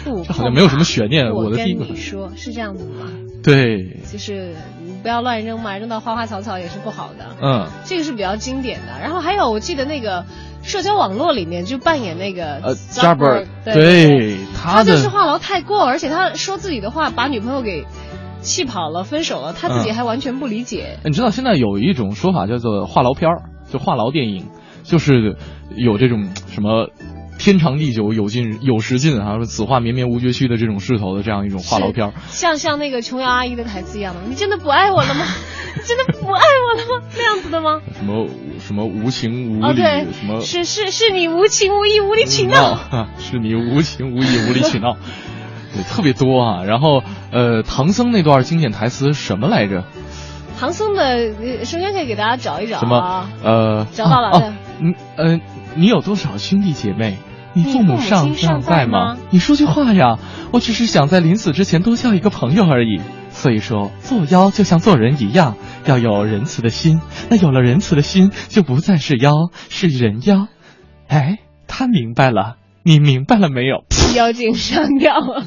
这好像没有什么悬念。我的第一个说是这样子的吗？对，就是你不要乱扔嘛，扔到花花草草也是不好的。嗯，这个是比较经典的。然后还有，我记得那个社交网络里面就扮演那个呃 Zuckerberg，，Zuckerberg，对对他他就是话痨太过，而且他说自己的话把女朋友给气跑了，分手了，他自己嗯还完全不理解。你知道现在有一种说法叫做话痨片儿，就话痨电影，就是有这种什么天长地久、有尽有时尽啊，此话绵绵无绝期的这种势头的这样一种话痨片儿。像像那个琼瑶阿姨的台词一样的，你真的不爱我了吗？你 [LAUGHS] 真的不爱我了吗？[LAUGHS] 那样子的吗？什么什么无情无哦，理，对什么，是是是你无情无义无理取闹。是你无情无义无理取闹，[LAUGHS] 对，特别多啊。然后呃，唐僧那段经典台词什么来着？唐僧的，呃首先可以给大家找一找什么啊。呃，找到了哦对哦你呃，你有多少兄弟姐妹？你你父母尚尚在在吗你说句话呀！我只是想在临死之前多交一个朋友而已。所以说，做妖就像做人一样，要有仁慈的心。那有了仁慈的心，就不再是妖，是人妖。哎，他明白了，你明白了没有？[LAUGHS] 妖精上吊了。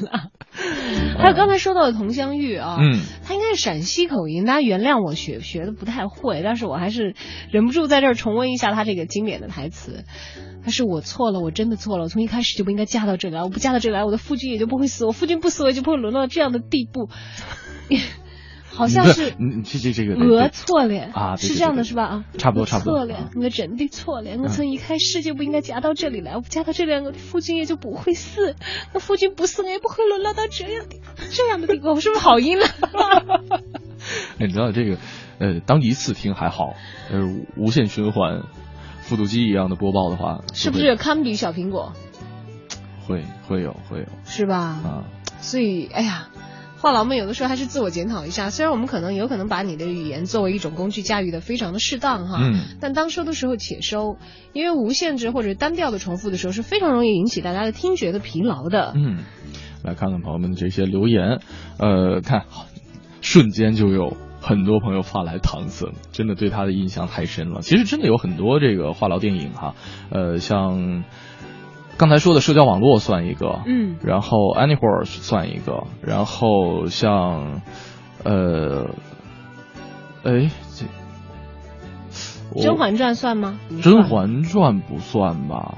还有刚才说到的佟湘玉啊，嗯，她应该是陕西口音，大家原谅我学学的不太会，但是我还是忍不住在这儿重温一下她这个经典的台词。她是我错了，我真的错了，我从一开始就不应该嫁到这里来，我不嫁到这里来，我的夫君也就不会死，我夫君不死，我也就不会沦落到这样的地步。[LAUGHS] 好像是 [LAUGHS] 嗯，这这这个讹错了啊，是这样的，是吧？啊，差不多差不多错了，我真的错了，我从一开始就不应该夹到这里来，我不嫁到这里来，我的夫君也就不会死，我夫君不死，我也不会沦落到这样的这样的地步，我是不是好音了？[LAUGHS] 哎，你知道这个，呃，当一次听还好，呃，无限循环，复读机一样的播报的话，是不是堪比小苹果？会会有会有是吧？啊，所以，哎呀。话痨们有的时候还是自我检讨一下，虽然我们可能有可能把你的语言作为一种工具驾驭的非常的适当哈，嗯，但当收的时候且收，因为无限制或者单调的重复的时候是非常容易引起大家的听觉的疲劳的。嗯，来看看朋友们的这些留言，呃，看，瞬间就有很多朋友发来搪塞，真的对他的印象太深了。其实真的有很多这个话痨电影哈，呃，像。刚才说的社交网络算一个，嗯，然后 Anywhere 算一个，然后像，呃，哎，这《甄嬛传》算吗？《甄嬛传》不算吧？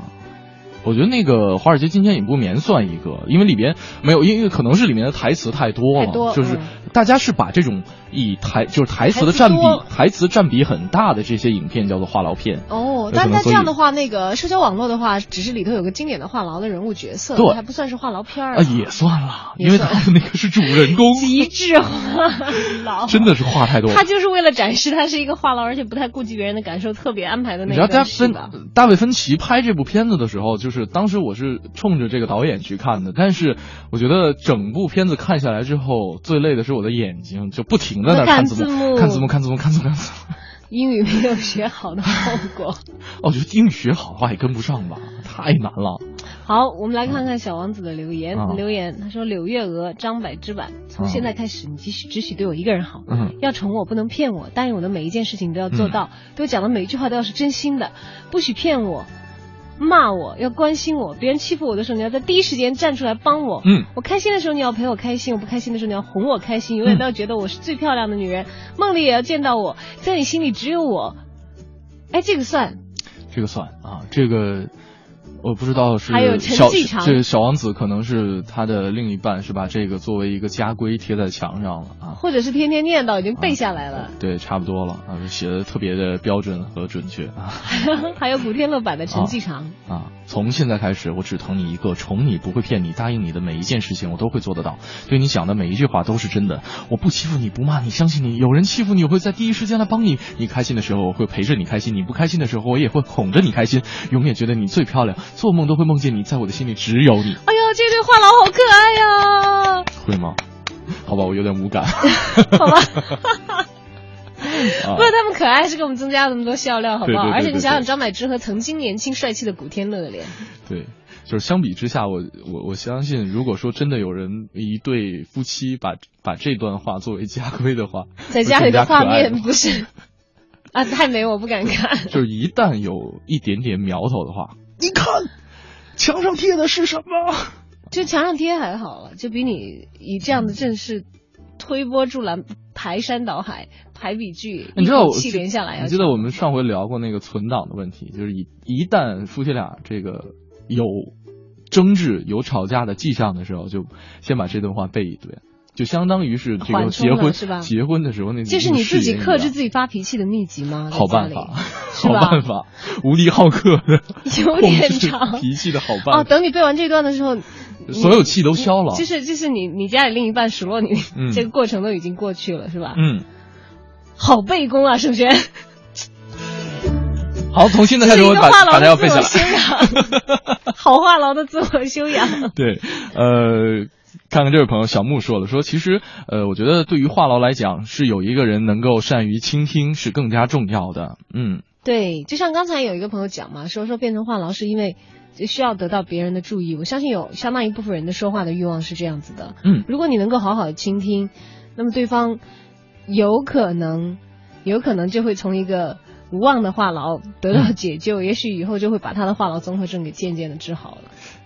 我觉得那个《华尔街今天也不眠》算一个，因为里边没有，因为可能是里面的台词太多了，就是嗯大家是把这种以台就是台词的占比台词占比很大的这些影片叫做话痨片。哦，那能所以这样的话，那个社交网络的话，只是里头有个经典的话痨的人物角色，对。还不算是话痨片儿啊，也算了，因为他的那个是主人公，极致话痨，真的是话太多。了他就是为了展示他是一个话痨，而且不太顾及别人的感受，特别安排的那你知道，一段大芬？大卫芬奇拍这部片子的时候，就是当时我是冲着这个导演去看的，但是我觉得整部片子看下来之后，最累的是我的眼睛，就不停的在那看字幕看字幕，看字幕，看字幕，看字幕。[LAUGHS] 英语没有学好的后果。哦，我觉得英语学好的话也跟不上吧，太难了。好，我们来看看小王子的留言。啊留言他说：“柳月娥、张柏芝版，从啊现在开始，你只许只许对我一个人好，嗯要宠我，不能骗我，答应我的每一件事情都要做到，对我讲的每一句话都要是真心的，不许骗我。”骂我要关心我，别人欺负我的时候，你要在第一时间站出来帮我。嗯，我开心的时候你要陪我开心，我不开心的时候你要哄我开心，永远都要觉得我是最漂亮的女人，梦里也要见到我，在你心里只有我。哎，这个算这个算啊，这个我不知道是还有陈小继常这个小王子可能是他的另一半是把这个作为一个家规贴在墙上了啊。或者是天天念叨，已经背下来了。对，差不多了啊，写的特别的标准和准确啊 [LAUGHS] 还有古天乐版的陈继常。啊！从现在开始，我只疼你一个，宠你不会骗你，答应你的每一件事情我都会做得到，对你讲的每一句话都是真的。我不欺负你，不骂你，相信你。有人欺负你，我会在第一时间来帮你。你开心的时候，我会陪着你开心；你不开心的时候，我也会哄着你开心。永远觉得你最漂亮，做梦都会梦见你，在我的心里只有你。哎呦，这对话痨好可爱呀、会吗？好吧，我有点无感。[LAUGHS] 好吧。[LAUGHS] 啊不过他们可爱是给我们增加了那么多笑料，好不好？而且你想想张柏芝和曾经年轻帅气的古天乐的脸，对，就是相比之下，我我我相信，如果说真的有人一对夫妻把把这段话作为家规的话，在家里的画面不是啊，太美我不敢看。[LAUGHS] 就是一旦有一点点苗头的话，你看墙上贴的是什么？就墙上贴还好了，就比你以这样的阵势推波助澜、排山倒海、排比句，你知道气连下来要你记得我们上回聊过那个存档的问题，就是一一旦夫妻俩这个有争执、有吵架的迹象的时候，就先把这段话背一遍，就相当于是这个结婚是吧结婚的时候那这是你自己克制自己发脾气的秘籍吗？好办法，[LAUGHS] 好办法，无敌好客的 [LAUGHS] 有点长脾气的好办法。哦，等你背完这段的时候，所有气都消了就是就是你你家里另一半数落你，嗯 [LAUGHS] 这个过程都已经过去了，是吧？嗯，好背功啊，盛轩。好，从现在开始我把它要背下来。好话痨的自我修养。对，呃，看看这位朋友小木说了，说其实呃，我觉得对于话痨来讲，是有一个人能够善于倾听是更加重要的。嗯，对，就像刚才有一个朋友讲嘛，说说变成话痨是因为需要得到别人的注意。我相信有相当一部分人的说话的欲望是这样子的。嗯，如果你能够好好的倾听，那么对方有可能有可能就会从一个无望的话痨得到解救，也许以后就会把他的话痨综合症给渐渐的治好了。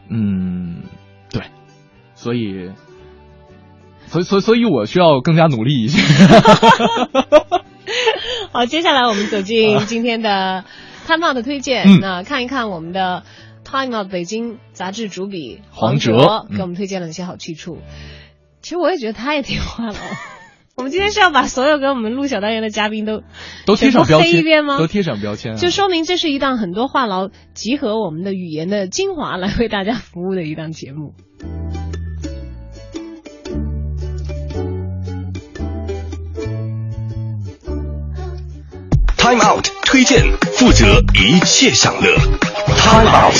嗯，对，所以，所以，所以，所以我需要更加努力一些。[LAUGHS] 好，接下来我们走进今天的 Time Out 的推荐，嗯那看一看我们的 Time Out 北京杂志主笔黄哲给我们推荐了哪些好去处。其实我也觉得他也挺话痨。我们今天是要把所有跟我们录小单元的嘉宾都 [LAUGHS] 都贴上标签吗？都贴上标签啊就说明这是一档很多话痨集合我们的语言的精华来为大家服务的一档节目。Time Out 推荐，负责一切享乐。Time Out。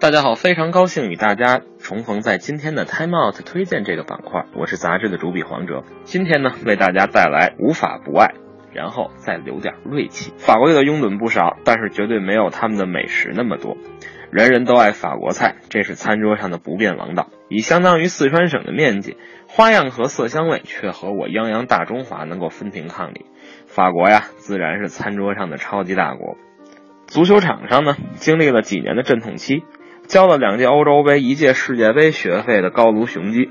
大家好，非常高兴与大家重逢在今天的 Time Out 推荐这个板块，我是杂志的主笔黄哲。今天呢，为大家带来无法不爱，然后再留点锐气。法国队的拥趸不少，但是绝对没有他们的美食那么多。人人都爱法国菜，这是餐桌上的不变王道。以相当于四川省的面积，花样和色香味却和我泱泱大中华能够分庭抗礼。法国呀，自然是餐桌上的超级大国。足球场上呢，经历了几年的阵痛期，交了两届欧洲杯、一届世界杯学费的高卢雄鸡，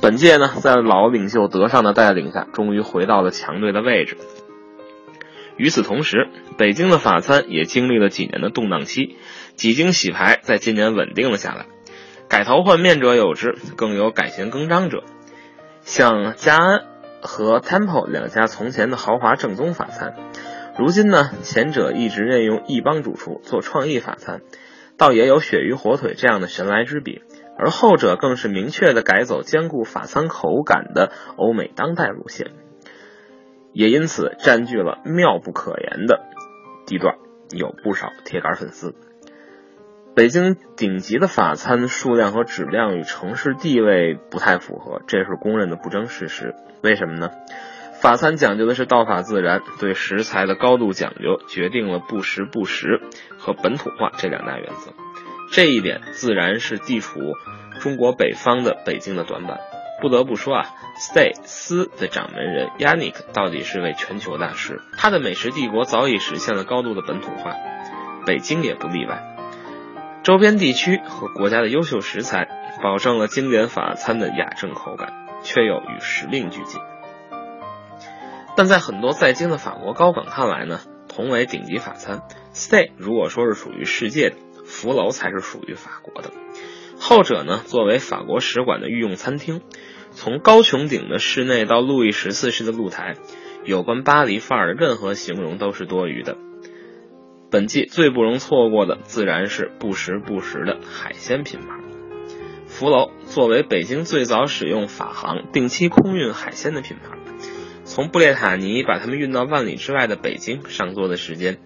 本届呢，在老领袖德尚的带领下，终于回到了强队的位置。与此同时，北京的法餐也经历了几年的动荡期，几经洗牌，在今年稳定了下来。改头换面者有之，更有改弦更张者，像嘉安和 Temple 两家从前的豪华正宗法餐，如今呢，前者一直任用一帮主厨做创意法餐，倒也有鳕鱼火腿这样的神来之笔。而后者更是明确的改走兼顾法餐口感的欧美当代路线，也因此占据了妙不可言的地段，有不少铁杆粉丝。北京顶级的法餐数量和质量与城市地位不太符合，这是公认的不争事实。为什么呢？法餐讲究的是道法自然，对食材的高度讲究决定了不时不食和本土化这两大原则。这一点自然是地处中国北方的北京的短板。不得不说啊，Stay 斯的掌门人 Yannick 到底是位全球大师，他的美食帝国早已实现了高度的本土化，北京也不例外。周边地区和国家的优秀食材，保证了经典法餐的雅正口感，却又与时令俱进。但在很多在京的法国高管看来呢，同为顶级法餐，Stay 如果说是属于世界的。福楼才是属于法国的，后者呢，作为法国使馆的御用餐厅，从高穹顶的室内到路易十四式的露台，有关巴黎范儿的任何形容都是多余的。本季最不容错过的自然是不时不食的海鲜品牌。福楼作为北京最早使用法航定期空运海鲜的品牌，从布列塔尼把它们运到万里之外的北京上座的时间。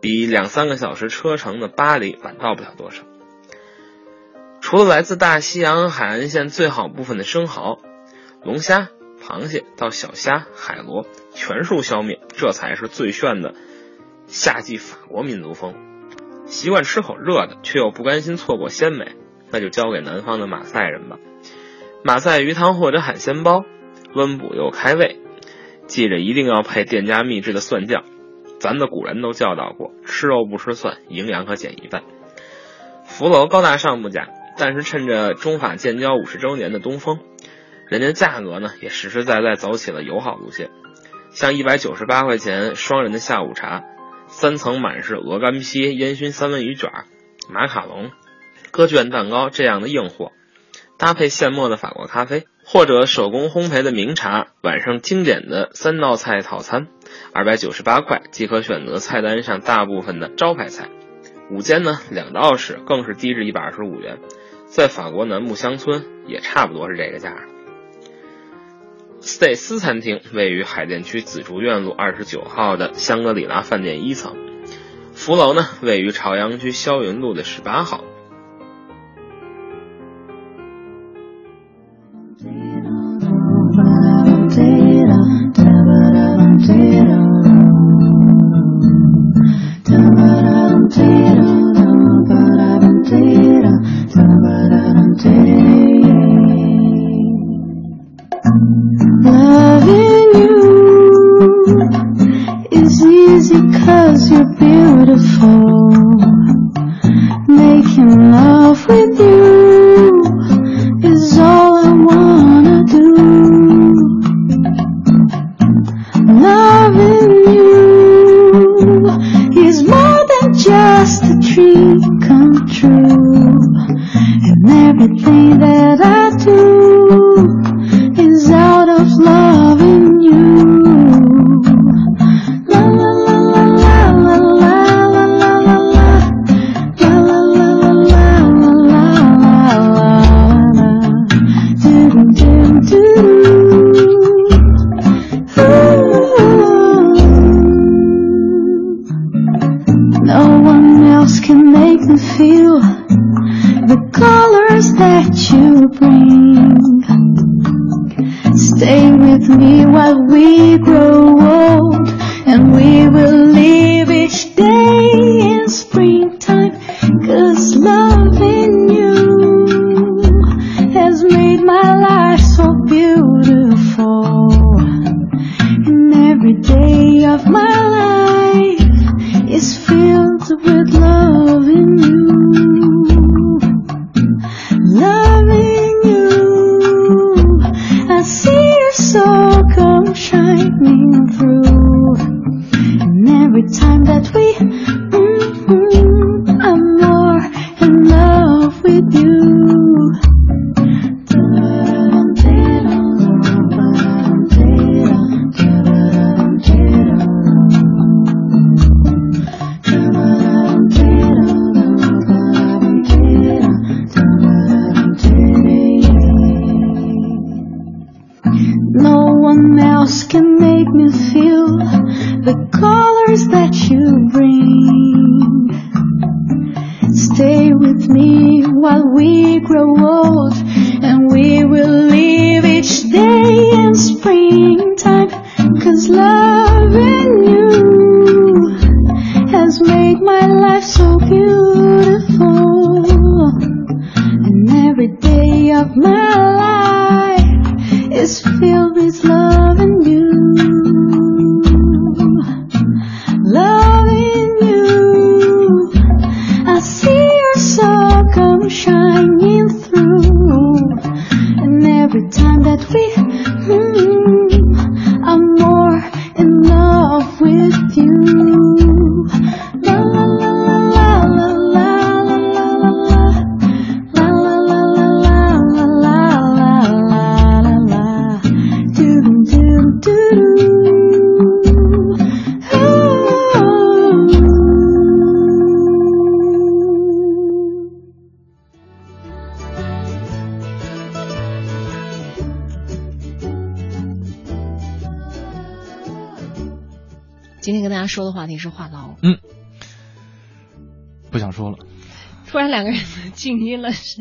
比两三个小时车程的巴黎晚到不了多少。除了来自大西洋海岸线最好部分的生蚝、龙虾、螃蟹到小虾、海螺全数消灭，这才是最炫的夏季法国民族风。习惯吃口热的，却又不甘心错过鲜美，那就交给南方的马赛人吧。马赛鱼汤或者海鲜包，温补又开胃，记着一定要配店家秘制的蒜酱。咱的古人都教导过，吃肉不吃蒜，营养可减一半。福楼高大上不假，但是趁着中法建交五十周年的东风，人家价格呢也实实在在走起了友好路线。像一百九十八块钱双人的下午茶，三层满是鹅肝坯、烟熏三文鱼卷、马卡龙、歌剧院蛋糕这样的硬货，搭配现磨的法国咖啡。或者手工烘焙的名茶，晚上经典的三道菜套餐，二百九十八块即可选择菜单上大部分的招牌菜。午间呢，两道式更是低至一百二十五元，在法国南部乡村也差不多是这个价斯蒂斯餐厅位于海淀区紫竹院路二十九号的香格里拉饭店一层福楼呢位于朝阳区霄云路的十八号。While we grow old,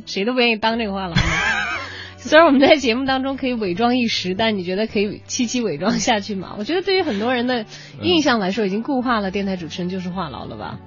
谁谁都不愿意当这个话痨了。[LAUGHS] 虽然我们在节目当中可以伪装一时，但你觉得可以期期伪装下去吗？我觉得对于很多人的印象来说，已经固化了电台主持人就是话痨了吧？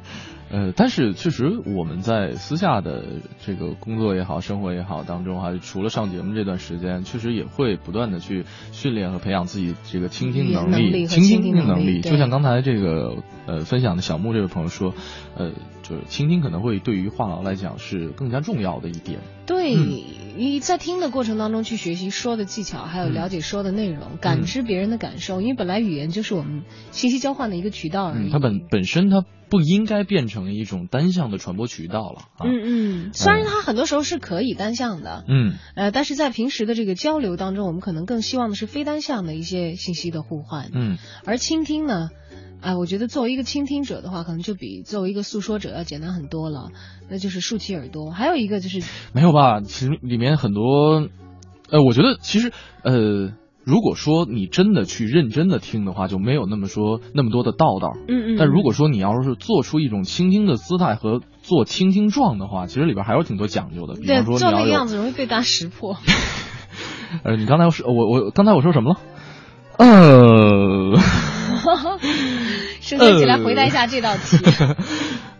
呃，但是确实我们在私下的这个工作也好，生活也好当中哈，除了上节目这段时间，确实也会不断的去训练和培养自己这个倾听能能力倾倾听能力就像刚才这个呃分享的小木这位朋友说，呃，就是倾听可能会对于话痨来讲是更加重要的一点。对，嗯你在听的过程当中去学习说的技巧，还有嗯了解说的内容，感知别人的感受，因为本来语言就是我们信息交换的一个渠道而已。嗯，它本本身它不应该变成一种单向的传播渠道了啊。嗯嗯，虽然它很多时候是可以单向的，嗯呃，但是在平时的这个交流当中，我们可能更希望的是非单向的一些信息的互换。嗯而倾听呢，哎，我觉得作为一个倾听者的话，可能就比作为一个诉说者要简单很多了。那就是竖起耳朵，还有一个就是没有吧？其实里面很多，呃，我觉得其实呃，如果说你真的去认真的听的话，就没有那么说那么多的道道。嗯嗯但如果说你要是做出一种倾听的姿态和做倾听状的话，其实里边还有挺多讲究的。比对做那个样子容易被大家识破。[LAUGHS] 呃，你刚才说我我刚才我说什么了？呃。升级起来回答一下这道题。[LAUGHS]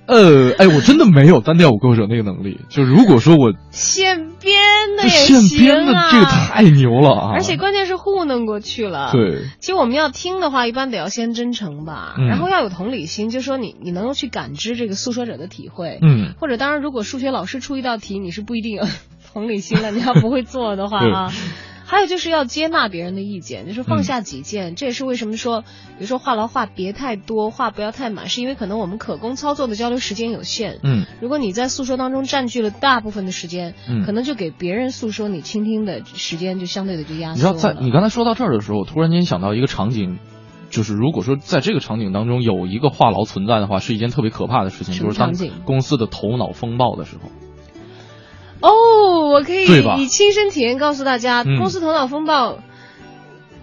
呃，哎，我真的没有单调五歌手那个能力。就如果说我现编的这也现行编的啊这个太牛了啊！而且关键是糊弄过去了。对，其实我们要听的话，一般得要先真诚吧，嗯然后要有同理心，就说你你能够去感知这个诉说者的体会。嗯或者当然，如果数学老师出一道题，你是不一定有 [LAUGHS] 同理心了，你要不会做的话啊。[LAUGHS] 还有就是要接纳别人的意见，就是放下己见。这也是为什么说，比如说话痨话别太多，话不要太满，是因为可能我们可供操作的交流时间有限。嗯，如果你在诉说当中占据了大部分的时间，嗯可能就给别人诉说你倾听的时间就相对的就压你知道。在你刚才说到这儿的时候，我突然间想到一个场景，就是如果说在这个场景当中有一个话痨存在的话，是一件特别可怕的事情，就是当公司的头脑风暴的时候。哦，我可以以亲身体验告诉大家，嗯公司头脑风暴。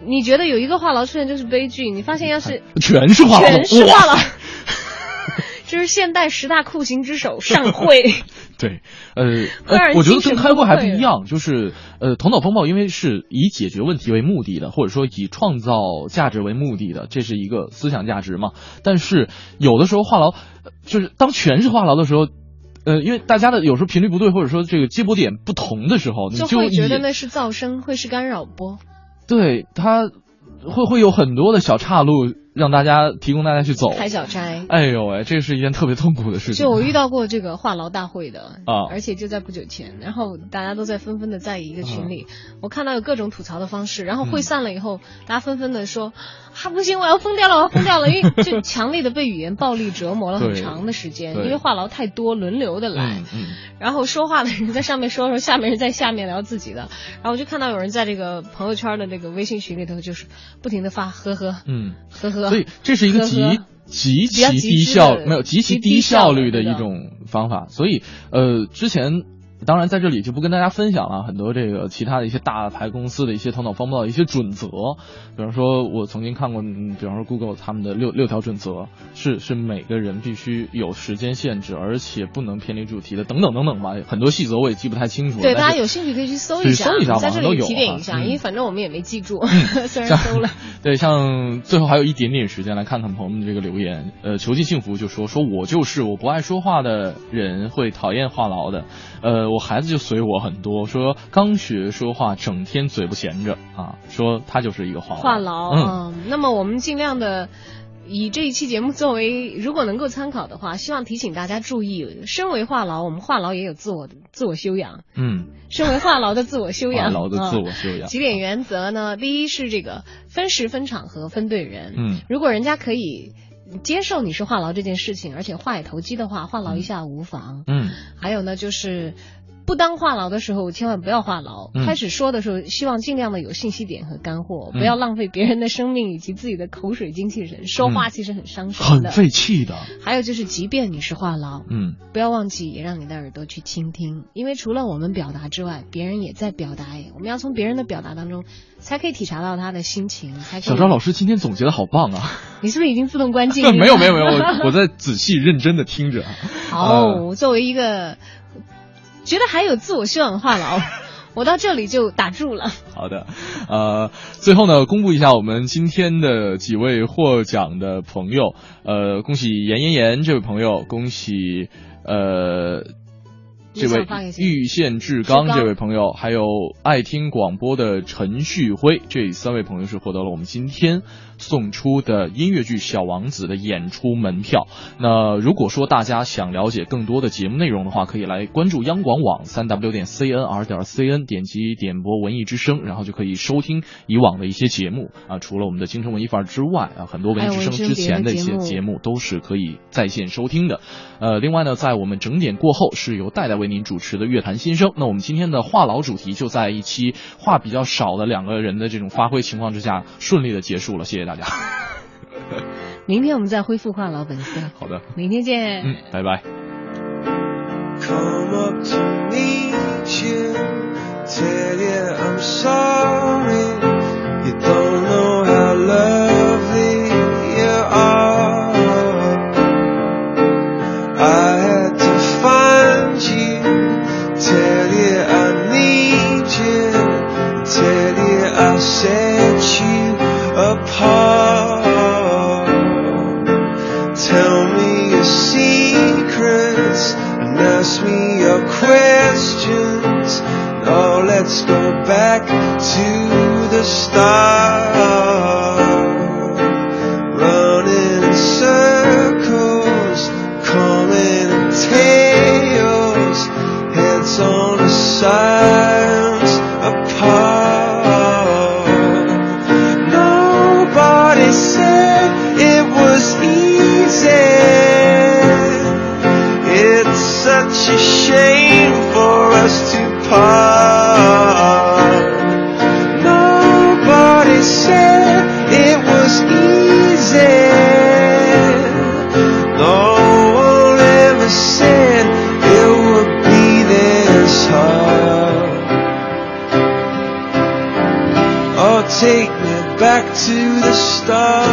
你觉得有一个话痨出现就是悲剧，你发现要是全是话痨全是话痨，这 [LAUGHS] 是现代十大酷刑之首上会。[LAUGHS] 对，呃，[LAUGHS] 我觉得跟开会还不一样，就是呃，头脑风暴因为是以解决问题为目的的，或者说以创造价值为目的的，这是一个思想价值嘛。但是有的时候话痨，呃就是当全是话痨的时候。呃，因为大家的有时候频率不对，或者说这个接驳点不同的时候，你就会觉得那是噪声，会是干扰波。对它会会有很多的小岔路让大家提供大家去走。开小差。哎呦喂，这是一件特别痛苦的事情。就我遇到过这个话痨大会的啊，而且就在不久前，然后大家都在纷纷的在一个群里，我看到有各种吐槽的方式，然后会散了以后，大家纷纷的说啊不行，我要疯掉了，我要疯掉了，[LAUGHS] 因为就强烈的被语言暴力折磨了很长的时间，因为话痨太多，轮流的来，然后说话的人在上面说说，下面人在下面聊自己的，然后我就看到有人在这个朋友圈的这个微信群里头，就是不停的发呵呵，嗯，呵呵，所以这是一个极极其低效，没有极其低效率的一种方法，所以呃之前。当然，在这里就不跟大家分享了很多这个其他的一些大牌公司的一些头脑风暴的一些准则，比方说，我曾经看过，比方说 Google 他们的六六条准则，是是每个人必须有时间限制，而且不能偏离主题的，等等等等吧，很多细则我也记不太清楚。对，大家有兴趣可以去搜一下，搜一下，在这里提点一下，因为反正我们也没记住，虽然搜了。[LAUGHS] 对，像最后还有一点点时间来看看朋友们这个留言，呃，囚禁幸福就说说我就是我不爱说话的人，会讨厌话痨的，呃，我孩子就随我。很多说刚学说话，整天嘴不闲着啊，说他就是一个话话痨。嗯，那么我们尽量的以这一期节目作为，如果能够参考的话，希望提醒大家注意，身为话痨，我们话痨也有自我的自我修养。嗯，身为话痨的自我修养，话痨的自我修养。几点原则呢？第一是这个分时、分场合、分对人。嗯，如果人家可以接受你是话痨这件事情，而且话也投机的话，话痨一下无妨。嗯，还有呢，就是。不当话痨的时候，千万不要话痨。开始说的时候，希望尽量的有信息点和干货，不要浪费别人的生命以及自己的口水精气神。说话其实很伤神的，很费气的。还有就是，即便你是话痨，嗯，不要忘记也让你的耳朵去倾听，因为除了我们表达之外，别人也在表达。哎，我们要从别人的表达当中，才可以体察到他的心情。才小张老师今天总结的好棒啊！[LAUGHS] 你是不是已经自动关静音？[LAUGHS] 没有没有没有，我我在仔细认真的听着。好，作为一个。觉得还有自我修养的话痨，[LAUGHS] 我到这里就打住了。好的，呃，最后呢，公布一下我们今天的几位获奖的朋友。呃，恭喜严严严这位朋友，恭喜呃这位玉县志刚这位朋友，还有爱听广播的陈旭辉，这三位朋友是获得了我们今天。送出的音乐剧《小王子》的演出门票。那如果说大家想了解更多的节目内容的话，可以来关注央广网三 w 点 cnr 点 cn，点击点播文艺之声，然后就可以收听以往的一些节目啊。除了我们的京城文艺范儿之外啊，很多文艺之声之前的一些节目都是可以在线收听的。呃，另外呢，在我们整点过后是由戴戴为您主持的乐坛新生。那我们今天的话痨主题就在一期话比较少的两个人的这种发挥情况之下顺利的结束了。谢谢大。大家，明天我们再恢复话痨本色。好的，明天见。嗯，拜拜。your questions. Oh, let's go back to the start. star.